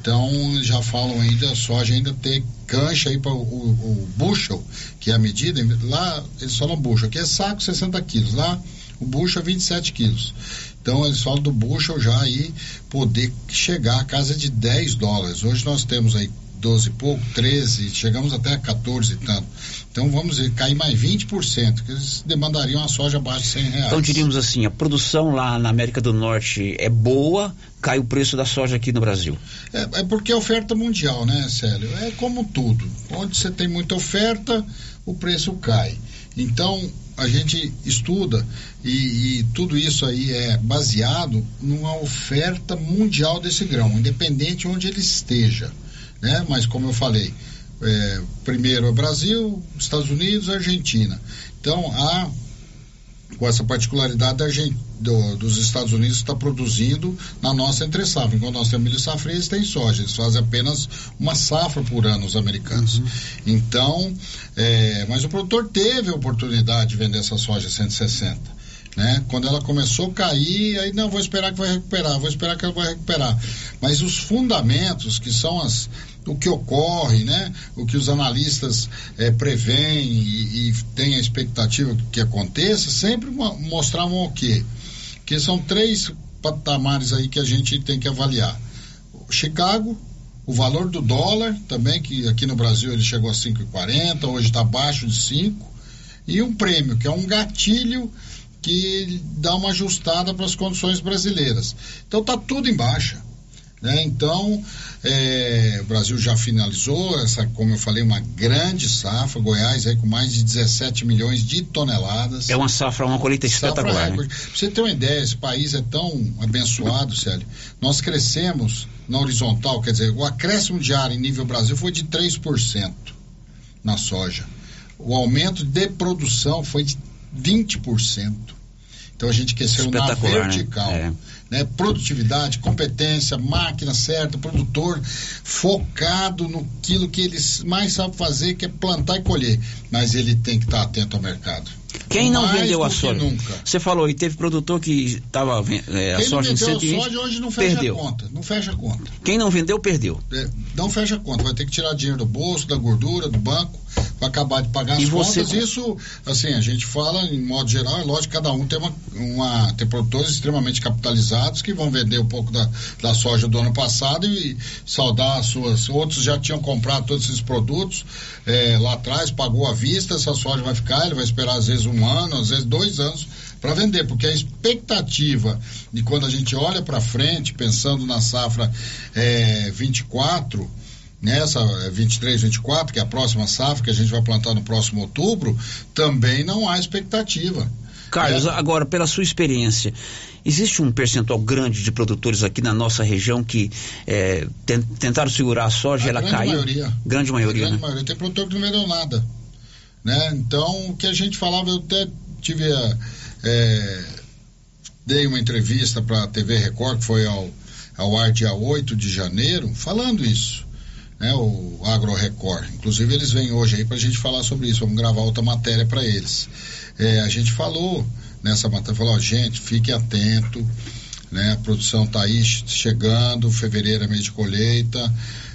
Então já falam ainda a soja ainda ter cancha aí para o, o, o bushel, que é a medida, lá eles falam bushel, aqui é saco 60 quilos, lá o bushel é 27 quilos. Então eles falam do bushel já aí poder chegar a casa de 10 dólares. Hoje nós temos aí 12 e pouco, 13, chegamos até a 14 e tanto. Então vamos ver, cair mais 20%, que eles demandariam a soja abaixo de 100 reais. Então diríamos assim, a produção lá na América do Norte é boa, cai o preço da soja aqui no Brasil. É, é porque é oferta mundial, né, Célio? É como tudo. Onde você tem muita oferta, o preço cai. Então, a gente estuda e, e tudo isso aí é baseado numa oferta mundial desse grão, independente onde ele esteja. Né? Mas, como eu falei, é, primeiro é Brasil, Estados Unidos, Argentina. Então, há com essa particularidade da Argen- do- dos Estados Unidos está produzindo na nossa entre safra. Enquanto nós temos milho safra, eles têm soja. Eles fazem apenas uma safra por ano, os americanos. Então, é, mas o produtor teve a oportunidade de vender essa soja a 160. Né? Quando ela começou a cair, aí não, vou esperar que vai recuperar, vou esperar que ela vai recuperar. Mas os fundamentos, que são as, o que ocorre, né? o que os analistas eh, preveem e, e têm a expectativa que aconteça, sempre mo- mostravam o quê? Que são três patamares aí que a gente tem que avaliar. Chicago, O valor do dólar também, que aqui no Brasil ele chegou a 5,40, hoje está abaixo de 5. E um prêmio, que é um gatilho que dá uma ajustada para as condições brasileiras. Então está tudo em baixa. Né? Então, é, o Brasil já finalizou essa, como eu falei, uma grande safra. Goiás aí com mais de 17 milhões de toneladas. É uma safra, uma colheita espetacular. Né? Pra você ter uma ideia, esse país é tão abençoado, Célio. Nós crescemos na horizontal, quer dizer, o acréscimo diário em nível Brasil foi de 3% na soja. O aumento de produção foi de 20%. Então a gente cresceu na vertical. Né? É. Né? Produtividade, competência, máquina certa, produtor focado no aquilo que ele mais sabe fazer, que é plantar e colher. Mas ele tem que estar atento ao mercado. Quem não Mais vendeu a soja? Nunca. Você falou, e teve produtor que estava é, a Quem soja não vendeu em 120, a soja hoje não fecha perdeu. a conta. Não fecha a conta. Quem não vendeu, perdeu. É, não fecha a conta. Vai ter que tirar dinheiro do bolso, da gordura, do banco, para acabar de pagar E as você contas. Isso, assim, a gente fala em modo geral, é lógico que cada um tem uma, uma tem produtores extremamente capitalizados que vão vender um pouco da, da soja do ano passado e saldar as suas. Outros já tinham comprado todos esses produtos é, lá atrás, pagou à vista, essa soja vai ficar, ele vai esperar às vezes um ano, às vezes dois anos para vender, porque a expectativa de quando a gente olha para frente, pensando na safra é, 24, nessa é, 23, 24, que é a próxima safra que a gente vai plantar no próximo outubro, também não há expectativa. Carlos, É. agora, pela sua experiência, existe um percentual grande de produtores aqui na nossa região que é, ten- tentaram segurar a soja e ela grande caiu? maioria. Grande maioria, grande né? maioria. Tem produtor que não vendeu nada. Né? Então, o que a gente falava, eu até tive a, é, dei uma entrevista para a TV Record, que foi ao, ao ar dia 8 de janeiro, falando isso. Né, o Agro Record. Inclusive, eles vêm hoje aí para a gente falar sobre isso. Vamos gravar outra matéria para eles. É, a gente falou nessa matéria, falou, ó, gente, fique atento, né? A produção está aí chegando, fevereiro é mês de colheita,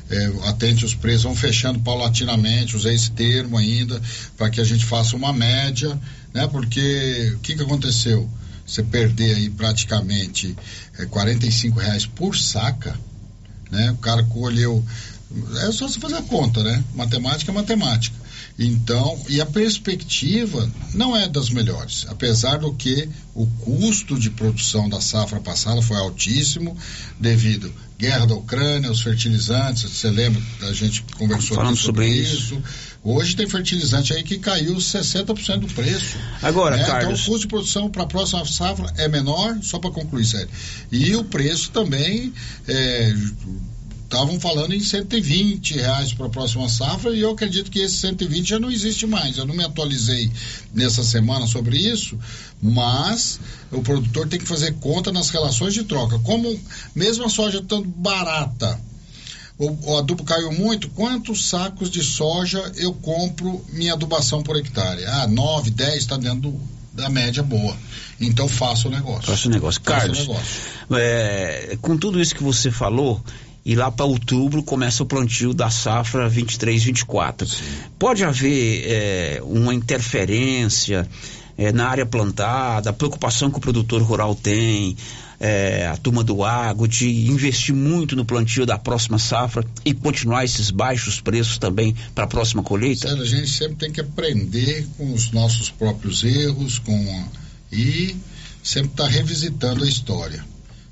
é, atente os preços, vão fechando paulatinamente, usei esse termo ainda, para que a gente faça uma média, né? Porque o que, que aconteceu? Você perder aí praticamente é, 45 reais por saca, né? O cara colheu. É só você fazer a conta, né? Matemática é matemática. Então, e a perspectiva não é das melhores, apesar do que o custo de produção da safra passada foi altíssimo devido à guerra da Ucrânia, os fertilizantes, você lembra, a gente conversou aqui sobre, sobre isso. Hoje tem fertilizante aí que caiu 60% do preço. Agora, né? Carlos- Então o custo de produção para a próxima safra é menor, só para concluir, sério. E o preço também é, estavam falando em 120 reais para a próxima safra e eu acredito que esse 120 já não existe mais. Eu não me atualizei nessa semana sobre isso, mas o produtor tem que fazer conta nas relações de troca. Como mesmo a soja estando barata, o, o adubo caiu muito, quantos sacos de soja eu compro minha adubação por hectare? Ah, 9, 10 está dentro do- da média boa. Então faça o negócio. Faça o negócio. Faça o Carlos, negócio. é, com tudo isso que você falou, e lá para outubro começa o plantio da safra 23-24. Pode haver é, uma interferência é, na área plantada, a preocupação que o produtor rural tem, é, a turma do agro, de investir muito no plantio da próxima safra e continuar esses baixos preços também para a próxima colheita? Sério, a gente sempre tem que aprender com os nossos próprios erros com e sempre estar revisitando a história.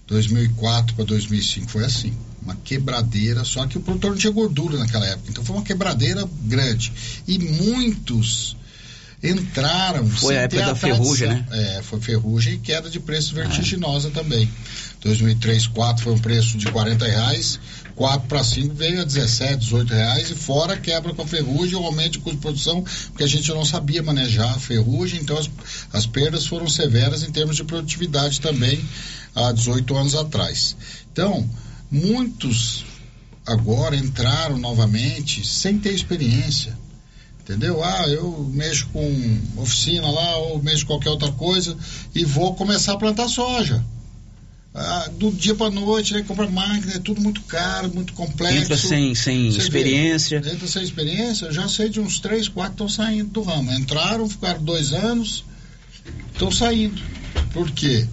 2004 para 2005 foi assim, uma quebradeira, só que o produtor não tinha gordura naquela época, então foi uma quebradeira grande. E muitos entraram Foi a época da ferrugem, tradição. É, foi ferrugem e queda de preço vertiginosa também. 2003, 2004 foi um preço de 40 reais, 4 para 5 veio a 17, 18 reais e fora quebra com a ferrugem, o aumento de custo de produção, porque a gente não sabia manejar a ferrugem, então as, as perdas foram severas em termos de produtividade também há 18 anos atrás. Então, muitos agora entraram novamente sem ter experiência. Entendeu? Ah, eu mexo com oficina lá, ou mexo com qualquer outra coisa e vou começar a plantar soja. Ah, do dia para noite, né? Compra máquina, é tudo muito caro, muito complexo. Entra sem, sem Você vê, experiência. entra sem experiência, eu já sei de uns três, quatro estão saindo do ramo. Entraram, ficaram dois anos, estão saindo. Por quê?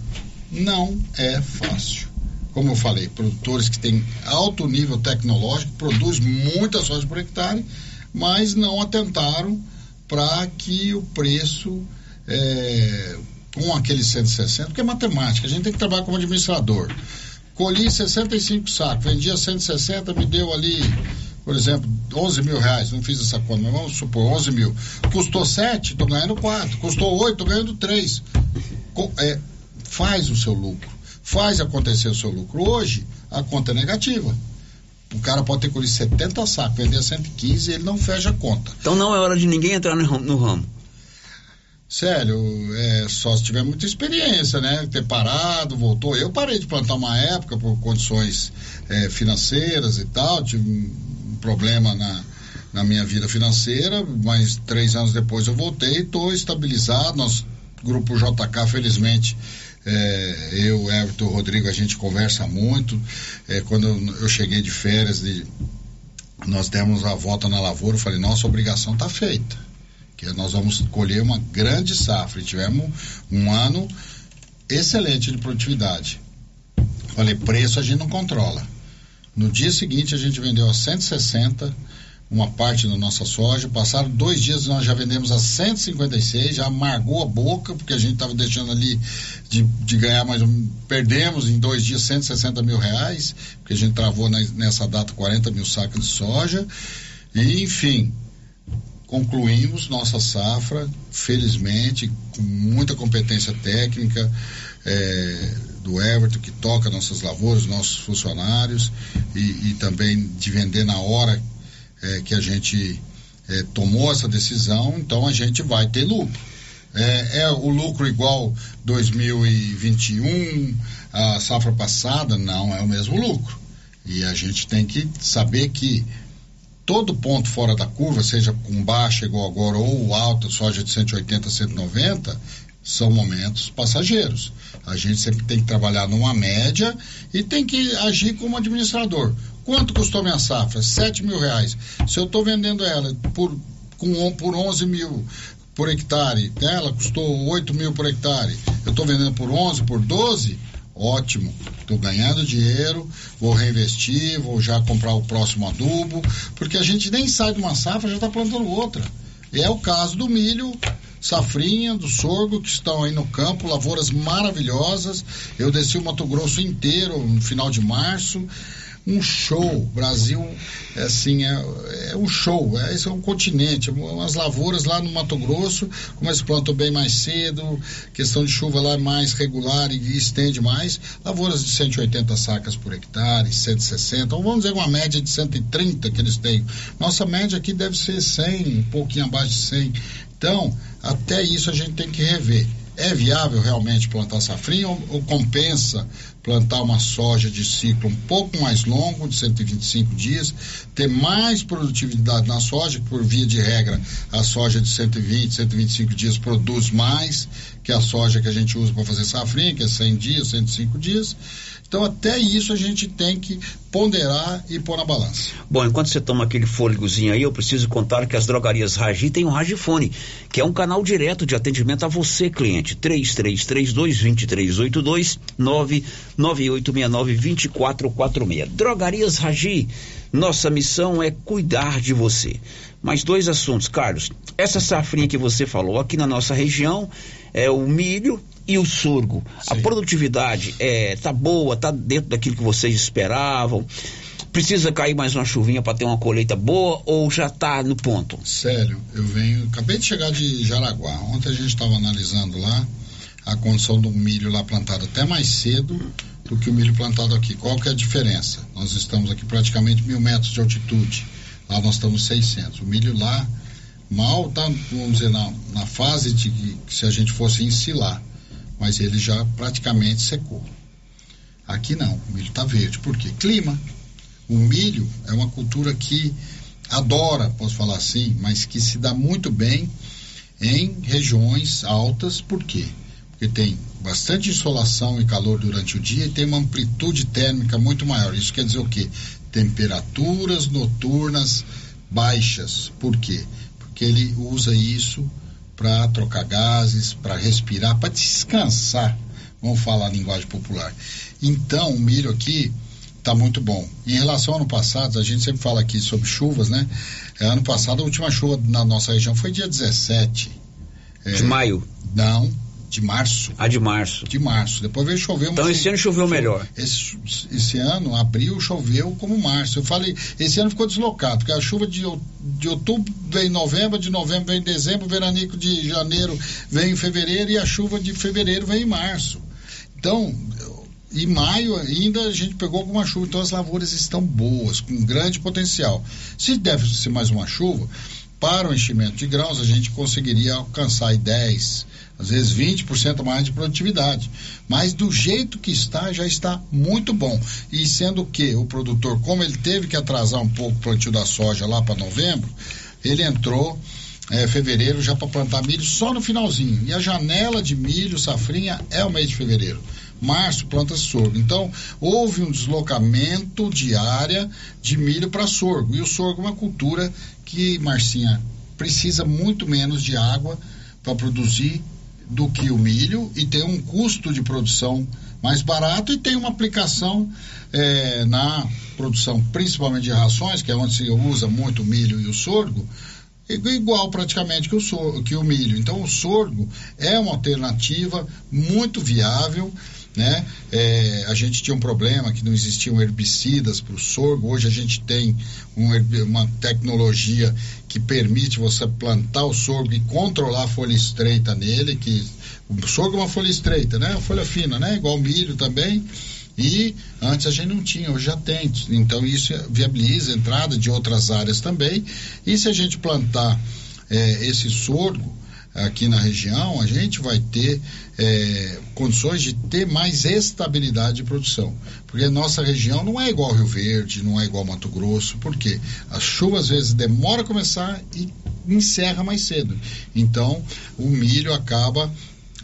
Não é fácil. Como eu falei, produtores que têm alto nível tecnológico, produz muita soja por hectare, mas não atentaram para que o preço é, com aquele 160, porque é matemática, a gente tem que trabalhar como administrador. Colhi 65 sacos, vendi a 160, me deu ali, por exemplo, 11 mil reais, não fiz essa conta, mas vamos supor, 11 mil. Custou 7, estou ganhando 4. Custou 8, estou ganhando 3. Co- é, faz o seu lucro, faz acontecer o seu lucro. Hoje, a conta é negativa. O cara pode ter colhido 70 sacos, vender a 115 e ele não fecha a conta. Então não é hora de ninguém entrar no ramo. Sério, é, só se tiver muita experiência, né? Ter parado, voltou. Eu parei de plantar uma época por condições é, financeiras e tal, tive um um problema na, na minha vida financeira, mas três anos depois eu voltei, estou estabilizado. Nosso grupo JK, felizmente, é, eu, Everton, Rodrigo, a gente conversa muito. É, quando eu, cheguei de férias, de, nós demos a volta na lavoura, eu falei, nossa obrigação está feita que nós vamos colher uma grande safra. E tivemos um ano excelente de produtividade. Falei, preço a gente não controla. No dia seguinte a gente vendeu a 160 uma parte da nossa soja. Passaram dois dias nós já vendemos a 156, já amargou a boca, porque a gente estava deixando ali de, de ganhar mais um. Perdemos em dois dias 160 mil reais, porque a gente travou na- nessa data 40 mil sacos de soja. E, enfim, concluímos nossa safra, felizmente, com muita competência técnica eh, do Everton, que toca nossas lavouras, nossos funcionários, e, e também de vender na hora eh, que a gente eh, tomou essa decisão, então a gente vai ter lucro. É, é o lucro igual 2021, a safra passada? Não, é o mesmo lucro. E a gente tem que saber que todo ponto fora da curva, seja com baixa igual agora ou alta, soja de 180 a 190, são momentos passageiros. A gente sempre tem que trabalhar numa média e tem que agir como administrador. Quanto custou minha safra? 7 mil reais. Se eu estou vendendo ela por, com, por 11 mil por hectare, ela custou 8 mil por hectare, eu estou vendendo por 11, por 12, ótimo. Estou ganhando dinheiro, vou reinvestir, vou já comprar o próximo adubo, porque a gente nem sai de uma safra, já está plantando outra. E é o caso do milho, safrinha, do sorgo, que estão aí no campo, lavouras maravilhosas. Eu desci o Mato Grosso inteiro no final de março. Um show, Brasil, é assim, é, é um show, é, esse é um continente, umas lavouras lá no Mato Grosso, como eles plantam bem mais cedo, questão de chuva lá é mais regular e estende mais, lavouras de 180 sacas por hectare, 160, ou vamos dizer uma média de 130 que eles têm. Nossa média aqui deve ser 100, um pouquinho abaixo de 100. Então, até isso a gente tem que rever. É viável realmente plantar safrinha ou, ou compensa plantar uma soja de ciclo um pouco mais longo, de 125 dias, ter mais produtividade na soja, por via de regra a soja de 120, 125 dias produz mais que a soja que a gente usa para fazer safrinha, que é 100 dias, 105 dias. Então, até isso a gente tem que ponderar e pôr na balança. Bom, enquanto você toma aquele fôlegozinho aí, eu preciso contar que as drogarias Ragi têm o Ragifone, que é um canal direto de atendimento a você, cliente. 3332-2382, 99869-2446. Drogarias Ragi, nossa missão é cuidar de você. Mais dois assuntos, Carlos. Essa safrinha que você falou aqui na nossa região é o milho e o sorgo. A produtividade é tá boa, tá dentro daquilo que vocês esperavam. Precisa cair mais uma chuvinha para ter uma colheita boa ou já tá no ponto? Sério, eu venho. Acabei de chegar de Jaraguá. Ontem a gente estava analisando lá a condição do milho lá plantado até mais cedo do que o milho plantado aqui. Qual que é a diferença? Nós estamos aqui praticamente mil metros de altitude. Lá nós estamos 600. O milho lá mal está, vamos dizer, na, na fase de que se a gente fosse ensilar, mas ele já praticamente secou. Aqui não, o milho está verde. Por quê? Clima. O milho é uma cultura que adora, posso falar assim, mas que se dá muito bem em regiões altas, por quê? Porque tem bastante insolação e calor durante o dia e tem uma amplitude térmica muito maior. Isso quer dizer o quê? Temperaturas noturnas baixas. Por quê? Porque ele usa isso para trocar gases, para respirar, para descansar. Vamos falar a linguagem popular. Então, o milho aqui está muito bom. Em relação ao ano passado, a gente sempre fala aqui sobre chuvas, né? É, ano passado, a última chuva na nossa região foi dia 17. É, De maio. Não, de março. Ah, de março. De março. Depois veio chover Então esse ano choveu melhor. Esse, esse ano, abril, choveu como março. Eu falei, esse ano ficou deslocado, porque a chuva de, de outubro vem em novembro, de novembro vem em dezembro, veranico de janeiro vem em fevereiro e a chuva de fevereiro vem em março. Então, em maio ainda a gente pegou alguma chuva, então as lavouras estão boas, com grande potencial. Se deve ser mais uma chuva, para o enchimento de grãos a gente conseguiria alcançar aí 10, às vezes 20% mais de produtividade. Mas do jeito que está, já está muito bom. E sendo que o produtor, como ele teve que atrasar um pouco o plantio da soja lá para novembro, ele entrou é, fevereiro já para plantar milho só no finalzinho. E a janela de milho, safrinha, é o mês de fevereiro. Março planta sorgo. Então, houve um deslocamento de área de milho para sorgo. E o sorgo é uma cultura que, Marcinha, precisa muito menos de água para produzir do que o milho e tem um custo de produção mais barato e tem uma aplicação eh, na produção, principalmente de rações, que é onde se usa muito o milho e o sorgo, igual praticamente que o, sor- que o milho. Então, o sorgo é uma alternativa muito viável. Né? É, a gente tinha um problema que não existiam herbicidas para o sorgo. Hoje a gente tem um uma tecnologia que permite você plantar o sorgo e controlar a folha estreita nele. Que o sorgo é uma folha estreita, né? Uma folha fina, né? Igual milho também. E antes a gente não tinha, hoje já tem. Então isso viabiliza a entrada de outras áreas também. E se a gente plantar eh, esse sorgo aqui na região, a gente vai ter eh, condições de ter mais estabilidade de produção. Porque nossa região não é igual Rio Verde, não é igual Mato Grosso, porque as chuvas às vezes demora a começar e encerra mais cedo. Então o milho acaba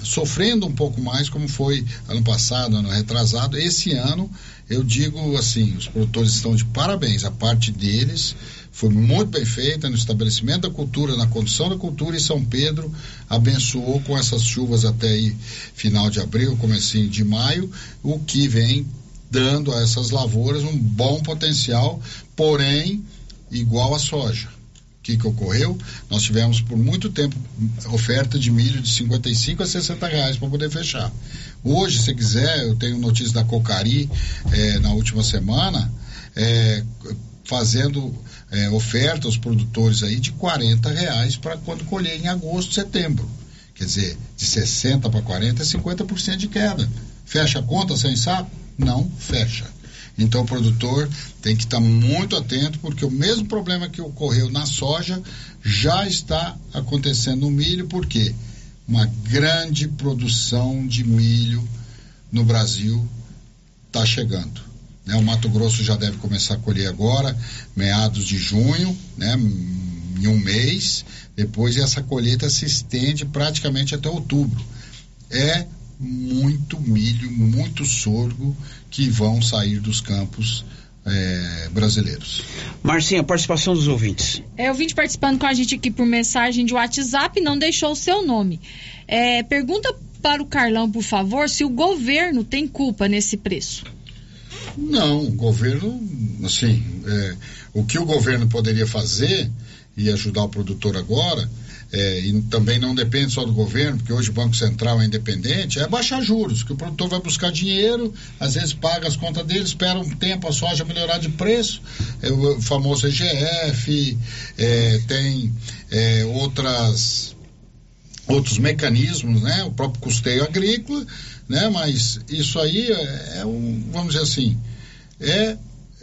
sofrendo um pouco mais, como foi ano passado, ano retrasado. Esse ano, eu digo assim, os produtores estão de parabéns. A parte deles foi muito bem feita no estabelecimento da cultura, na condução da cultura e São Pedro abençoou com essas chuvas até aí final de abril, comecinho de maio, o que vem dando a essas lavouras um bom potencial, porém igual à soja. O que, que ocorreu? Nós tivemos por muito tempo oferta de milho de 55 a 60 reais para poder fechar. Hoje, se quiser, eu tenho notícia da Cocari eh, na última semana, eh, fazendo eh, oferta aos produtores aí de 40 reais para quando colher em agosto, setembro. Quer dizer, de 60 para 40 é 50% de queda. Fecha a conta sem saco? Não fecha. Então o produtor tem que estar muito atento, porque o mesmo problema que ocorreu na soja já está acontecendo no milho, porque uma grande produção de milho no Brasil está chegando. Né? O Mato Grosso já deve começar a colher agora, meados de junho, né? em um mês. Depois essa colheita se estende praticamente até outubro. É muito milho, muito sorgo que vão sair dos campos eh, brasileiros. Marcinha, participação dos ouvintes. É, ouvinte participando com a gente aqui por mensagem de WhatsApp, não deixou o seu nome. É, pergunta para o Carlão, por favor, se o governo tem culpa nesse preço. Não, o governo, assim, é, o que o governo poderia fazer e ajudar o produtor agora, é, e também não depende só do governo, porque hoje o Banco Central é independente, é baixar juros, que o produtor vai buscar dinheiro, às vezes paga as contas dele, espera um tempo a soja melhorar de preço, é, o famoso EGF, é, tem é, outras outros mecanismos, né? O próprio custeio agrícola, né? Mas isso aí é, é um, vamos dizer assim, é,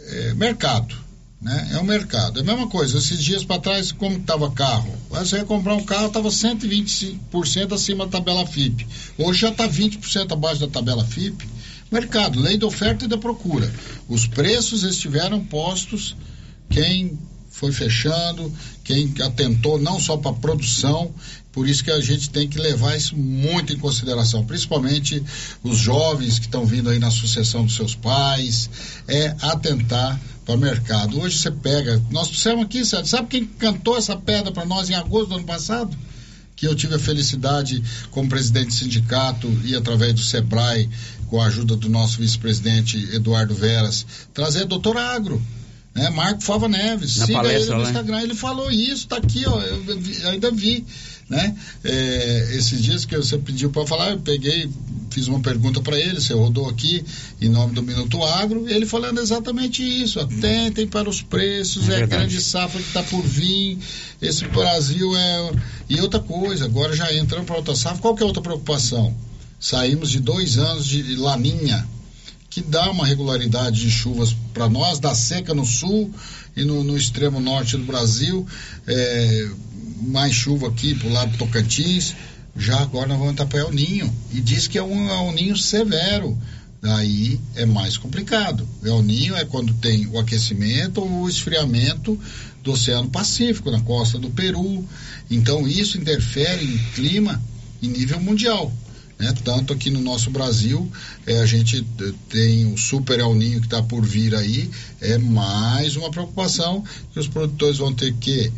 é mercado, né? É um mercado. É a mesma coisa. Esses dias para trás, como estava carro, você ia comprar um carro, estava 125% acima da tabela FIP. Hoje já está 20% abaixo da tabela FIP. Mercado, lei da oferta e da procura. Os preços estiveram postos. Quem foi fechando, quem atentou não só para a produção, por isso que a gente tem que levar isso muito em consideração, principalmente os jovens que estão vindo aí na sucessão dos seus pais, é atentar para o mercado. Hoje você pega, nós trouxemos aqui, sabe, quem cantou essa pedra para nós em agosto do ano passado? que eu tive a felicidade, como presidente do sindicato e através do SEBRAE, com a ajuda do nosso vice-presidente Eduardo Veras, trazer doutor Agro. Né? Marco Fava Neves, Na siga ele palestra no lá, hein? Instagram, ele falou isso, tá aqui, ó, eu vi- ainda vi, né? É, esses dias que você pediu para falar, eu peguei, fiz uma pergunta para ele, você rodou aqui em nome do Minuto Agro, ele falando exatamente isso, atentem para os preços, É é, a grande safra que está por vir, esse Brasil é... E outra coisa, agora já entrando para outra safra, qual que é a outra preocupação? Saímos de dois anos de laninha, que dá uma regularidade de chuvas para nós, da seca no sul e no, no extremo norte do Brasil, é, mais chuva aqui pro lado do Tocantins, já agora nós vamos entrar para El Ninho, e diz que é um El Ninho severo, daí é mais complicado. El Ninho é quando tem o aquecimento ou o esfriamento do Oceano Pacífico, na costa do Peru, então isso interfere em clima em nível mundial né? Tanto aqui no nosso Brasil, eh, a gente eh, tem o super El Ninho que está por vir aí, é mais uma preocupação que os produtores vão ter que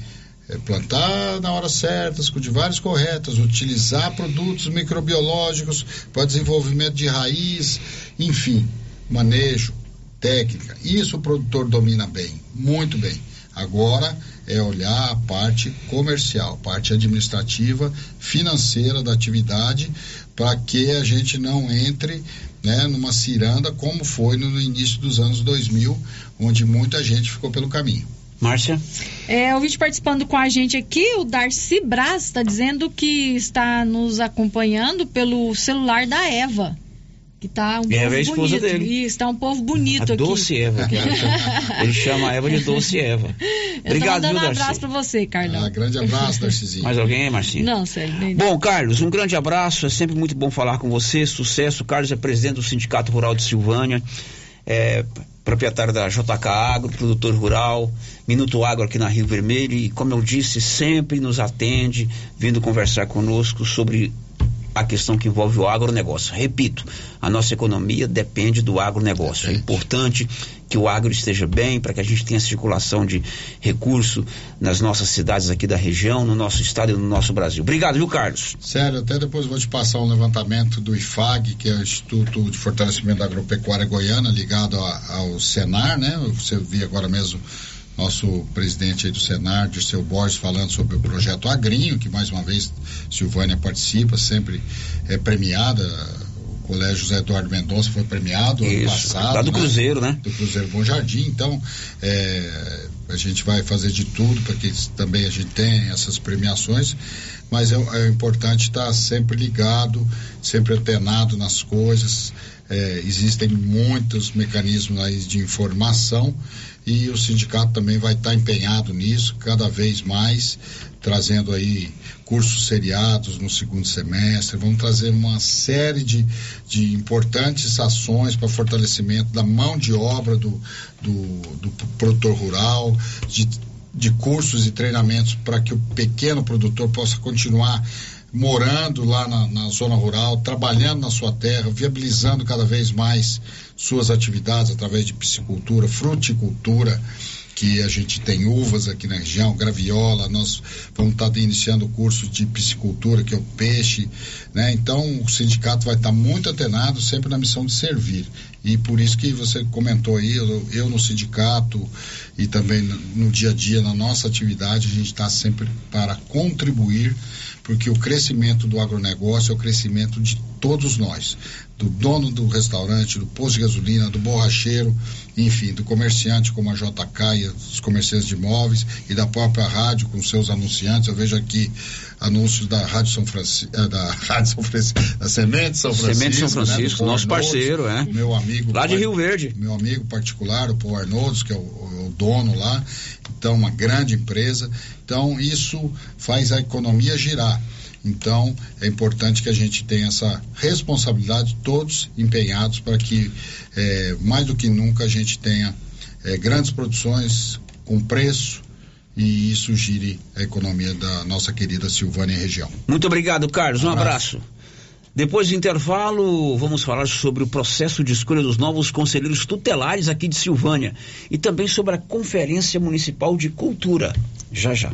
eh, plantar na hora certa, as cultivares corretas, utilizar produtos microbiológicos para desenvolvimento de raiz, enfim, manejo, técnica. Isso o produtor domina bem, muito bem. Agora é olhar a parte comercial, parte administrativa, financeira da atividade, para que a gente não entre né, numa ciranda como foi no início dos anos 2000, onde muita gente ficou pelo caminho. Márcia? É, o vídeo participando com a gente aqui, o Darcy Braz está dizendo que está nos acompanhando pelo celular da Eva. Que tá um Eva é a esposa bonito. dele. Isso, tá um povo bonito A aqui. Doce Eva. que ele chama- Ele chama a Eva de Doce Eva. Eu Obrigado, viu, mandando um Darcy? abraço pra você, Carlão. Ah, grande abraço, Darcyzinho. Mais alguém, Marcinho? Não, sério. nem- Bom, Carlos, um grande abraço. É sempre muito bom falar com você. Sucesso. Carlos é presidente do Sindicato Rural de Silvânia, é proprietário da JK Agro, produtor rural, Minuto Agro aqui na Rio Vermelho. E, como eu disse, sempre nos atende, vindo conversar conosco sobre a questão que envolve o agronegócio. Repito, a nossa economia depende do agronegócio. É importante que o agro esteja bem para que a gente tenha circulação de recurso nas nossas cidades aqui da região, no nosso estado e no nosso Brasil. Obrigado, viu, Carlos? Sério, até depois vou te passar um levantamento do IFAG, que é o Instituto de Fortalecimento da Agropecuária Goiana, ligado a- ao Senar, né? Você viu agora mesmo nosso presidente aí do Senar, Dirceu Borges, falando sobre o projeto Agrinho, que mais uma vez Silvânia participa, sempre é premiada. O Colégio José Eduardo Mendonça foi premiado ano Isso, passado. lá do Cruzeiro, né? Do Cruzeiro Bom Jardim. Então, é, a gente vai fazer de tudo para que também a gente tenha essas premiações, mas é, é importante estar sempre ligado, sempre antenado nas coisas. É, existem muitos mecanismos aí de informação e o sindicato também vai estar empenhado nisso cada vez mais, trazendo aí cursos seriados no segundo semestre. Vamos trazer uma série de, de importantes ações para fortalecimento da mão de obra do, do, do produtor rural, de, de cursos e treinamentos para que o pequeno produtor possa continuar morando lá na, na, zona rural, trabalhando na sua terra, viabilizando cada vez mais suas atividades através de piscicultura, fruticultura, que a gente tem uvas aqui na região, graviola, nós vamos estar iniciando o curso de piscicultura, que é o peixe, né? Então o sindicato vai estar muito antenado, sempre na missão de servir. E por isso que você comentou aí, eu, eu no sindicato e também no, no dia a dia, na nossa atividade, a gente está sempre para contribuir porque o crescimento do agronegócio é o crescimento de todos nós, do dono do restaurante, do posto de gasolina, do borracheiro, enfim, do comerciante como a JK e os comerciantes de imóveis e da própria rádio com seus anunciantes. Eu vejo aqui anúncios da Rádio São Francisco, da Rádio São Francisco, da Semente São Francisco, Semente São Francisco, né, nosso parceiro, é. Meu amigo. Lá de Rio Verde. Meu amigo particular, o Paul Arnolds, que é o, o dono lá. Então, uma grande empresa. Então, isso faz a economia girar. Então, é importante que a gente tenha essa responsabilidade, todos empenhados para que, é, mais do que nunca, a gente tenha é, grandes produções com preço e isso gire a economia da nossa querida Silvânia região. Muito obrigado, Carlos. Um, Um abraço. abraço. Depois do intervalo, vamos falar sobre o processo de escolha dos novos conselheiros tutelares aqui de Silvânia e também sobre a Conferência Municipal de Cultura. Já já.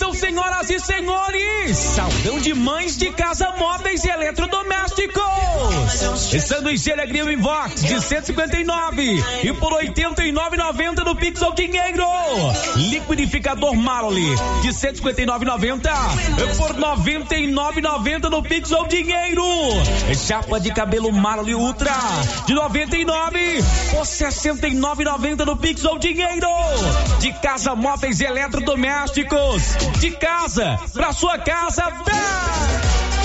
Atenção, senhoras e senhores! Saldão de mães de casa móveis e eletrodomésticos. Sanduicheira Grill Invox de 159 e por 89,90 no Pix ao Dinheiro. Liquidificador Marley de 159,90 e por 99,90 no Pix ao Dinheiro. Chapa de cabelo Marley Ultra de 99 por 69,90 no Pix ao Dinheiro. De casa móveis e eletrodomésticos de casa para sua casa. Vem!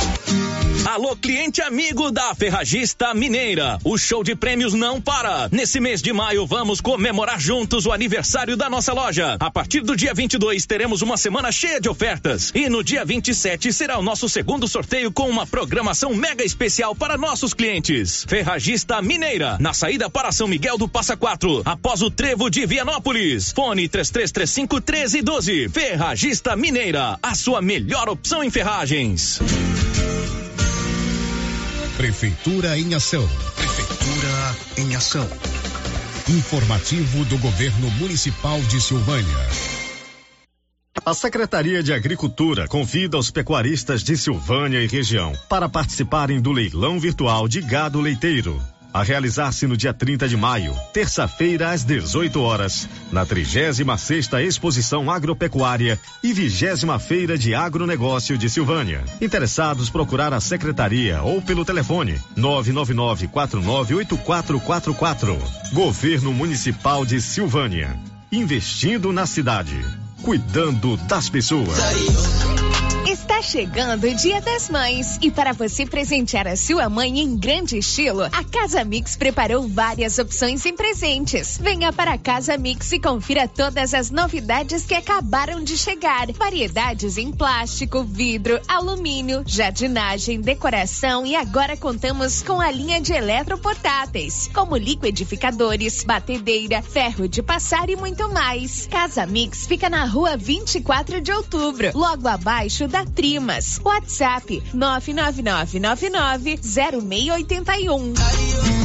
Alô, cliente amigo da Ferragista Mineira. O show de prêmios não para. Nesse mês de maio, vamos comemorar juntos o aniversário da nossa loja. A partir do dia 22, teremos uma semana cheia de ofertas. E no dia 27 será o nosso segundo sorteio com uma programação mega especial para nossos clientes. Ferragista Mineira, na saída para São Miguel do Passa Quatro, após o trevo de Vianópolis. Fone 3335 1312. Ferragista Mineira, a sua melhor opção em ferragens. Prefeitura em Ação. Prefeitura em Ação. Informativo do Governo Municipal de Silvânia. A Secretaria de Agricultura convida os pecuaristas de Silvânia e região para participarem do leilão virtual de gado leiteiro a realizar-se no dia 30 de maio, terça-feira às 18 horas, na 36 sexta Exposição Agropecuária e vigésima Feira de Agronegócio de Silvânia. Interessados procurar a secretaria ou pelo telefone 999498444. Governo Municipal de Silvânia. Investindo na cidade, cuidando das pessoas. Está chegando o Dia das Mães e para você presentear a sua mãe em grande estilo, a Casa Mix preparou várias opções em presentes. Venha para a Casa Mix e confira todas as novidades que acabaram de chegar. Variedades em plástico, vidro, alumínio, jardinagem, decoração e agora contamos com a linha de eletroportáteis, como liquidificadores, batedeira, ferro de passar e muito mais. Casa Mix fica na rua 24 de outubro, logo abaixo da Trimas. WhatsApp 999990681.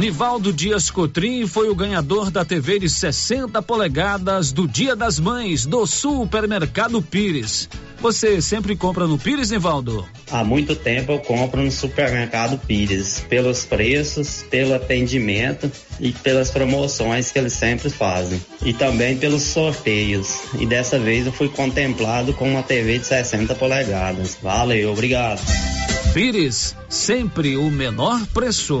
Nivaldo Dias Cotrim foi o ganhador da TV de 60 polegadas do Dia das Mães do Supermercado Pires. Você sempre compra no Pires, Nivaldo? Há muito tempo eu compro no Supermercado Pires, pelos preços, pelo atendimento e pelas promoções que eles sempre fazem. E também pelos sorteios. E dessa vez eu fui contemplado com uma TV de 60 polegadas. Valeu, obrigado. Pires, sempre o menor preço.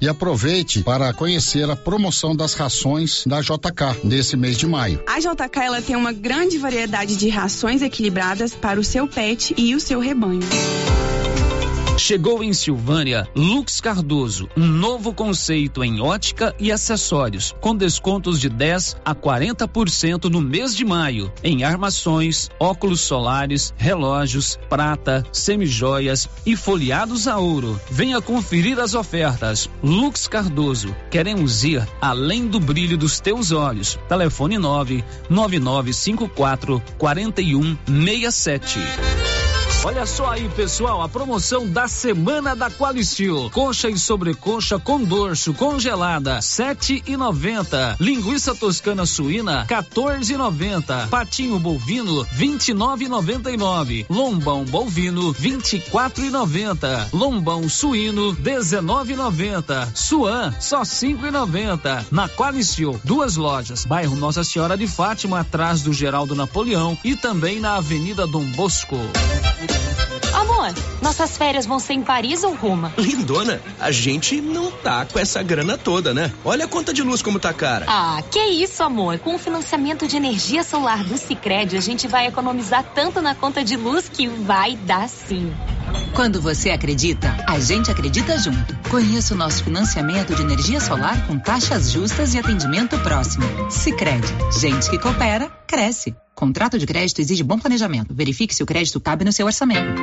E aproveite para conhecer a promoção das rações da JK nesse mês de maio. A JK ela tem uma grande variedade de rações equilibradas para o seu pet e o seu rebanho. Chegou em Silvânia Lux Cardoso, um novo conceito em ótica e acessórios, com descontos de 10 a 40% no mês de maio, em armações, óculos solares, relógios, prata, semijoias e folheados a ouro. Venha conferir as ofertas. Lux Cardoso, queremos ir além do brilho dos teus olhos. Telefone 9 9954 4167. Olha só aí, pessoal, a promoção da semana da Qualicil. Coxa e sobrecoxa com dorso congelada, sete e noventa. Linguiça toscana suína, 14,90. Patinho bovino, 29,99. Lombão bovino, 24,90. Lombão suíno, 19,90. Suan, só 5,90. Na Qualicil, duas lojas. Bairro Nossa Senhora de Fátima, atrás do Geraldo Napoleão e também na Avenida Dom Bosco. Amor, nossas férias vão ser em Paris ou Roma? Lindona, a gente não tá com essa grana toda, né? Olha a conta de luz como tá cara. Ah, que isso, amor. Com o financiamento de energia solar do Sicredi, a gente vai economizar tanto na conta de luz que vai dar sim. Quando você acredita, a gente acredita junto. Conheça o nosso financiamento de energia solar com taxas justas e atendimento próximo. Sicredi, gente que coopera, cresce. Contrato de crédito exige bom planejamento. Verifique se o crédito cabe no seu orçamento.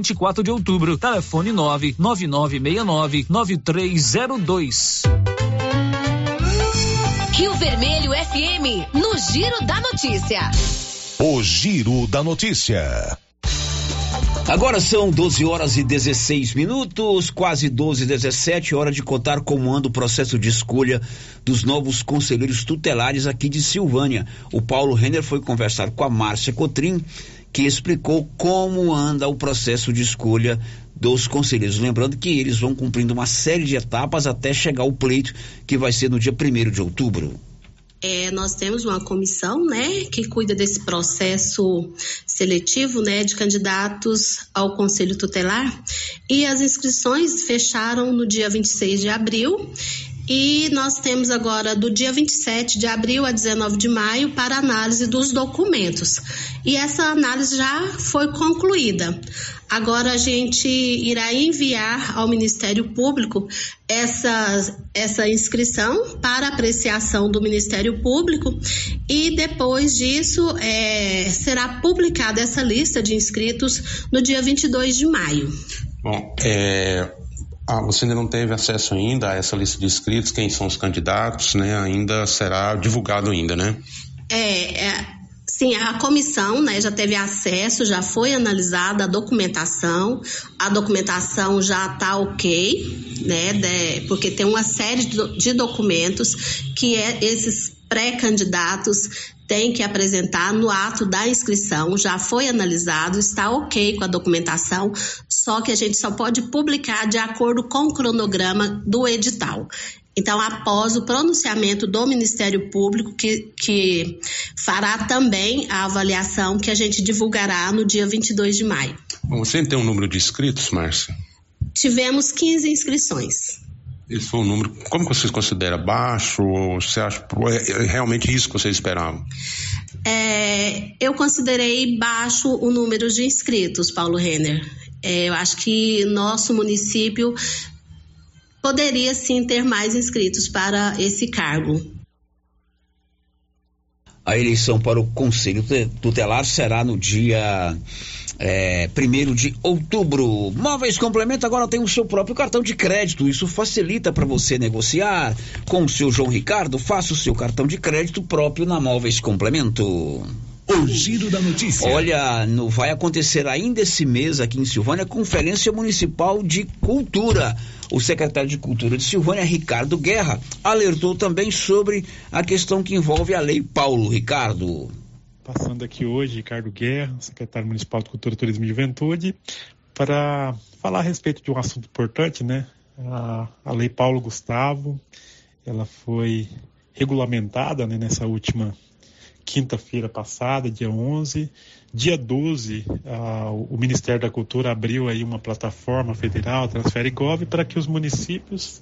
24 de Outubro, telefone 99969 9302. Rio Vermelho FM, no Giro da Notícia. O Giro da Notícia. Agora são 12 horas e 16 minutos, quase 12 e 17, hora de contar como anda o processo de escolha dos novos conselheiros tutelares aqui de Silvânia. O Paulo Renner foi conversar com a Márcia Cotrim, que explicou como anda o processo de escolha dos conselheiros. Lembrando que eles vão cumprindo uma série de etapas até chegar ao pleito, que vai ser no dia 1 de outubro. É, nós temos uma comissão, né, que cuida desse processo seletivo, né, de candidatos ao Conselho Tutelar, e as inscrições fecharam no dia 26 de abril e nós temos agora do dia 27 de abril a 19 de maio para análise dos documentos. E essa análise já foi concluída. Agora a gente irá enviar ao Ministério Público essa, essa inscrição para apreciação do Ministério Público e depois disso é, será publicada essa lista de inscritos no dia 22 de maio. Bom, é, ah, você ainda não teve acesso ainda a essa lista de inscritos, quem são os candidatos, né? Ainda será divulgado ainda, né? É, é Sim, a comissão né, já teve acesso, já foi analisada a documentação, a documentação já está ok, né, de, porque tem uma série de documentos que é, esses pré-candidatos têm que apresentar no ato da inscrição, já foi analisado, está ok com a documentação, só que a gente só pode publicar de acordo com o cronograma do edital. Então, após o pronunciamento do Ministério Público, que, que fará também a avaliação que a gente divulgará no dia 22 de maio. Você tem um número de inscritos, Márcia? Tivemos 15 inscrições. Esse foi um número, como vocês consideram? Baixo? Ou você acha é, é realmente isso que vocês esperavam? É, eu considerei baixo o número de inscritos, Paulo Renner. É, eu acho que nosso município poderia sim ter mais inscritos para esse cargo. A eleição para o Conselho Tutelar será no dia é, 1 de outubro. Móveis Complemento agora tem o seu próprio cartão de crédito. Isso facilita para você negociar com o seu João Ricardo. Faça o seu cartão de crédito próprio na Móveis Complemento. O giro da notícia. Olha, no, vai acontecer ainda esse mês aqui em Silvânia a Conferência Municipal de Cultura. O secretário de Cultura de Silvânia, Ricardo Guerra, alertou também sobre a questão que envolve a Lei Paulo. Ricardo. Passando aqui hoje, Ricardo Guerra, secretário municipal de Cultura, Turismo e Juventude, para falar a respeito de um assunto importante, né? A, a Lei Paulo Gustavo, ela foi regulamentada né, nessa última quinta-feira passada, dia 11. Dia 12, ah, o Ministério da Cultura abriu aí uma plataforma federal, Transfere Gov, para que os municípios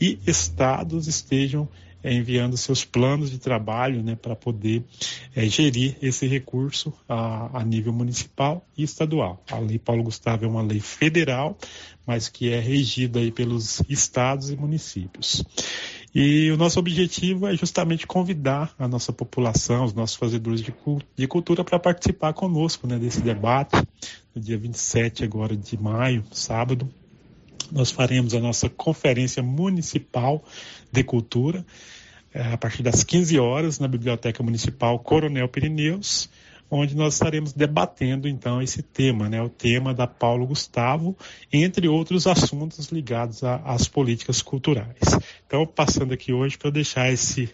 e estados estejam é, enviando seus planos de trabalho né, para poder é, gerir esse recurso a, a, nível municipal e estadual. A Lei Paulo Gustavo é uma lei federal, mas que é regida aí pelos estados e municípios. E o nosso objetivo é justamente convidar a nossa população, os nossos fazedores de, de cultura, para participar conosco né, desse debate, no dia 27 agora de maio, sábado. Nós faremos a nossa conferência municipal de cultura, é, a partir das 15 horas, na Biblioteca Municipal Coronel Pirineus, onde nós estaremos debatendo então esse tema, né, o tema da Paulo Gustavo, entre outros assuntos ligados às políticas culturais. Então, passando aqui hoje para deixar esse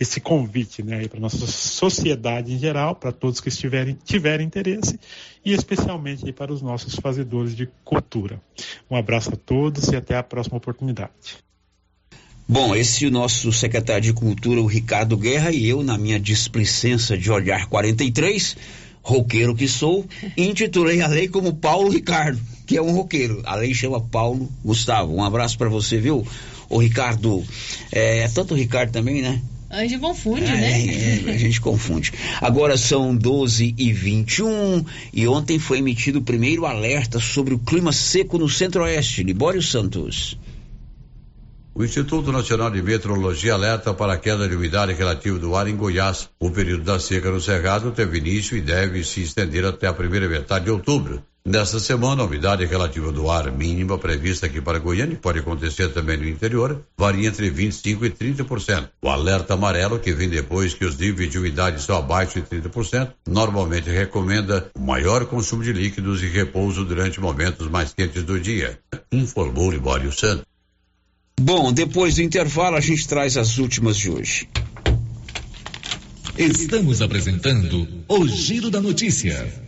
esse convite, né, para nossa sociedade em geral, para todos que estiverem tiverem interesse e especialmente para os nossos fazedores de cultura. Um abraço a todos e até a próxima oportunidade. Bom, esse é o nosso secretário de Cultura, o Ricardo Guerra, e eu, na minha displicência de olhar 43, roqueiro que sou, intitulei a lei como Paulo Ricardo, que é um roqueiro. A lei chama Paulo Gustavo. Um abraço para você, viu? O Ricardo, é, é tanto o Ricardo também, né? A gente confunde, é, né? É, a gente confunde. Agora são 12 e 21 e ontem foi emitido o primeiro alerta sobre o clima seco no centro-oeste. Libório Santos. O Instituto Nacional de Meteorologia alerta para a queda de umidade relativa do ar em Goiás. O período da seca no Cerrado teve início e deve se estender até a primeira metade de outubro. Nesta semana, a umidade relativa do ar mínima prevista aqui para Goiânia, pode acontecer também no interior, varia entre 25% e 30%. O alerta amarelo, que vem depois que os níveis de umidade estão abaixo de 30%, normalmente recomenda o maior consumo de líquidos e repouso durante momentos mais quentes do dia. Informou Libório Santos. Bom, depois do intervalo a gente traz as últimas de hoje. Estamos apresentando o Giro da Notícia.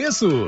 preço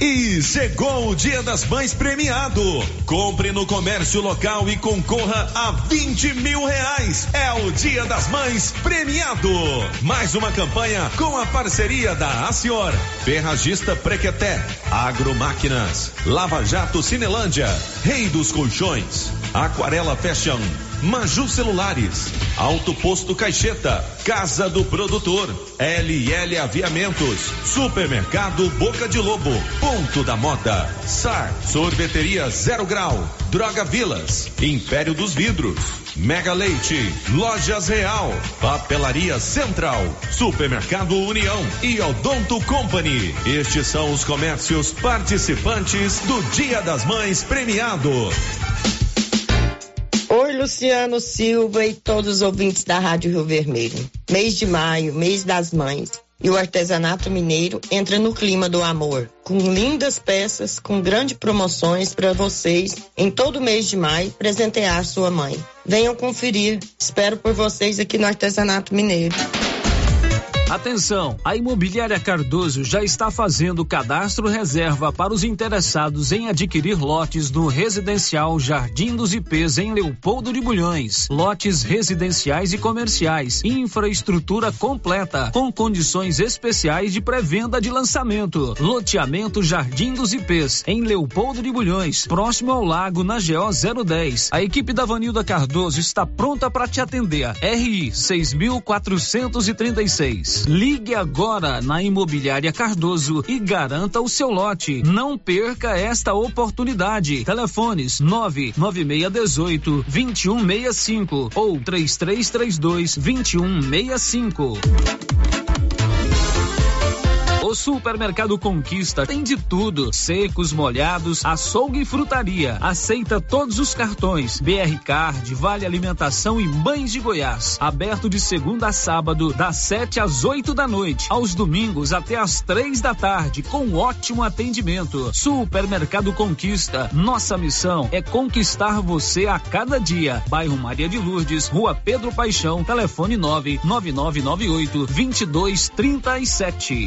E chegou o Dia das Mães premiado. Compre no comércio local e concorra a 20 mil reais. É o Dia das Mães premiado. Mais uma campanha com a parceria da Acior, Ferragista Prequeté, Agromáquinas, Lava Jato Cinelândia, Rei dos Colchões, Aquarela Fashion, Maju Celulares, Alto Posto Caixeta, Casa do Produtor, LL Aviamentos, Supermercado Boca de Lobo, Ponto da Moda, SAR, Sorveteria Zero Grau, Droga Vilas, Império dos Vidros, Mega Leite, Lojas Real, Papelaria Central, Supermercado União e Odonto Company. Estes são os comércios participantes do Dia das Mães premiado. Oi, Luciano Silva e todos os ouvintes da Rádio Rio Vermelho. Mês de maio, mês das mães. E o artesanato mineiro entra no clima do amor, com lindas peças, com grandes promoções para vocês em todo mês de maio presentear sua mãe. Venham conferir. Espero por vocês aqui no Artesanato Mineiro. Atenção, a Imobiliária Cardoso já está fazendo cadastro reserva para os interessados em adquirir lotes no residencial Jardim dos IPs em Leopoldo de Bulhões. Lotes residenciais e comerciais, infraestrutura completa, com condições especiais de pré-venda de lançamento. Loteamento Jardim dos IPs em Leopoldo de Bulhões, próximo ao lago na GO 010. A equipe da Vanilda Cardoso está pronta para te atender. RI 6436. Ligue agora na Imobiliária Cardoso e garanta o seu lote. Não perca esta oportunidade. Telefones 99618 2165 ou 3332 2165. No Supermercado Conquista tem de tudo: secos, molhados, açougue e frutaria. Aceita todos os cartões: BR Card, Vale Alimentação e Mães de Goiás. Aberto de segunda a sábado, das 7 às 8 da noite. Aos domingos até às três da tarde, com ótimo atendimento. Supermercado Conquista. Nossa missão é conquistar você a cada dia. Bairro Maria de Lourdes, Rua Pedro Paixão, telefone 99998 2237.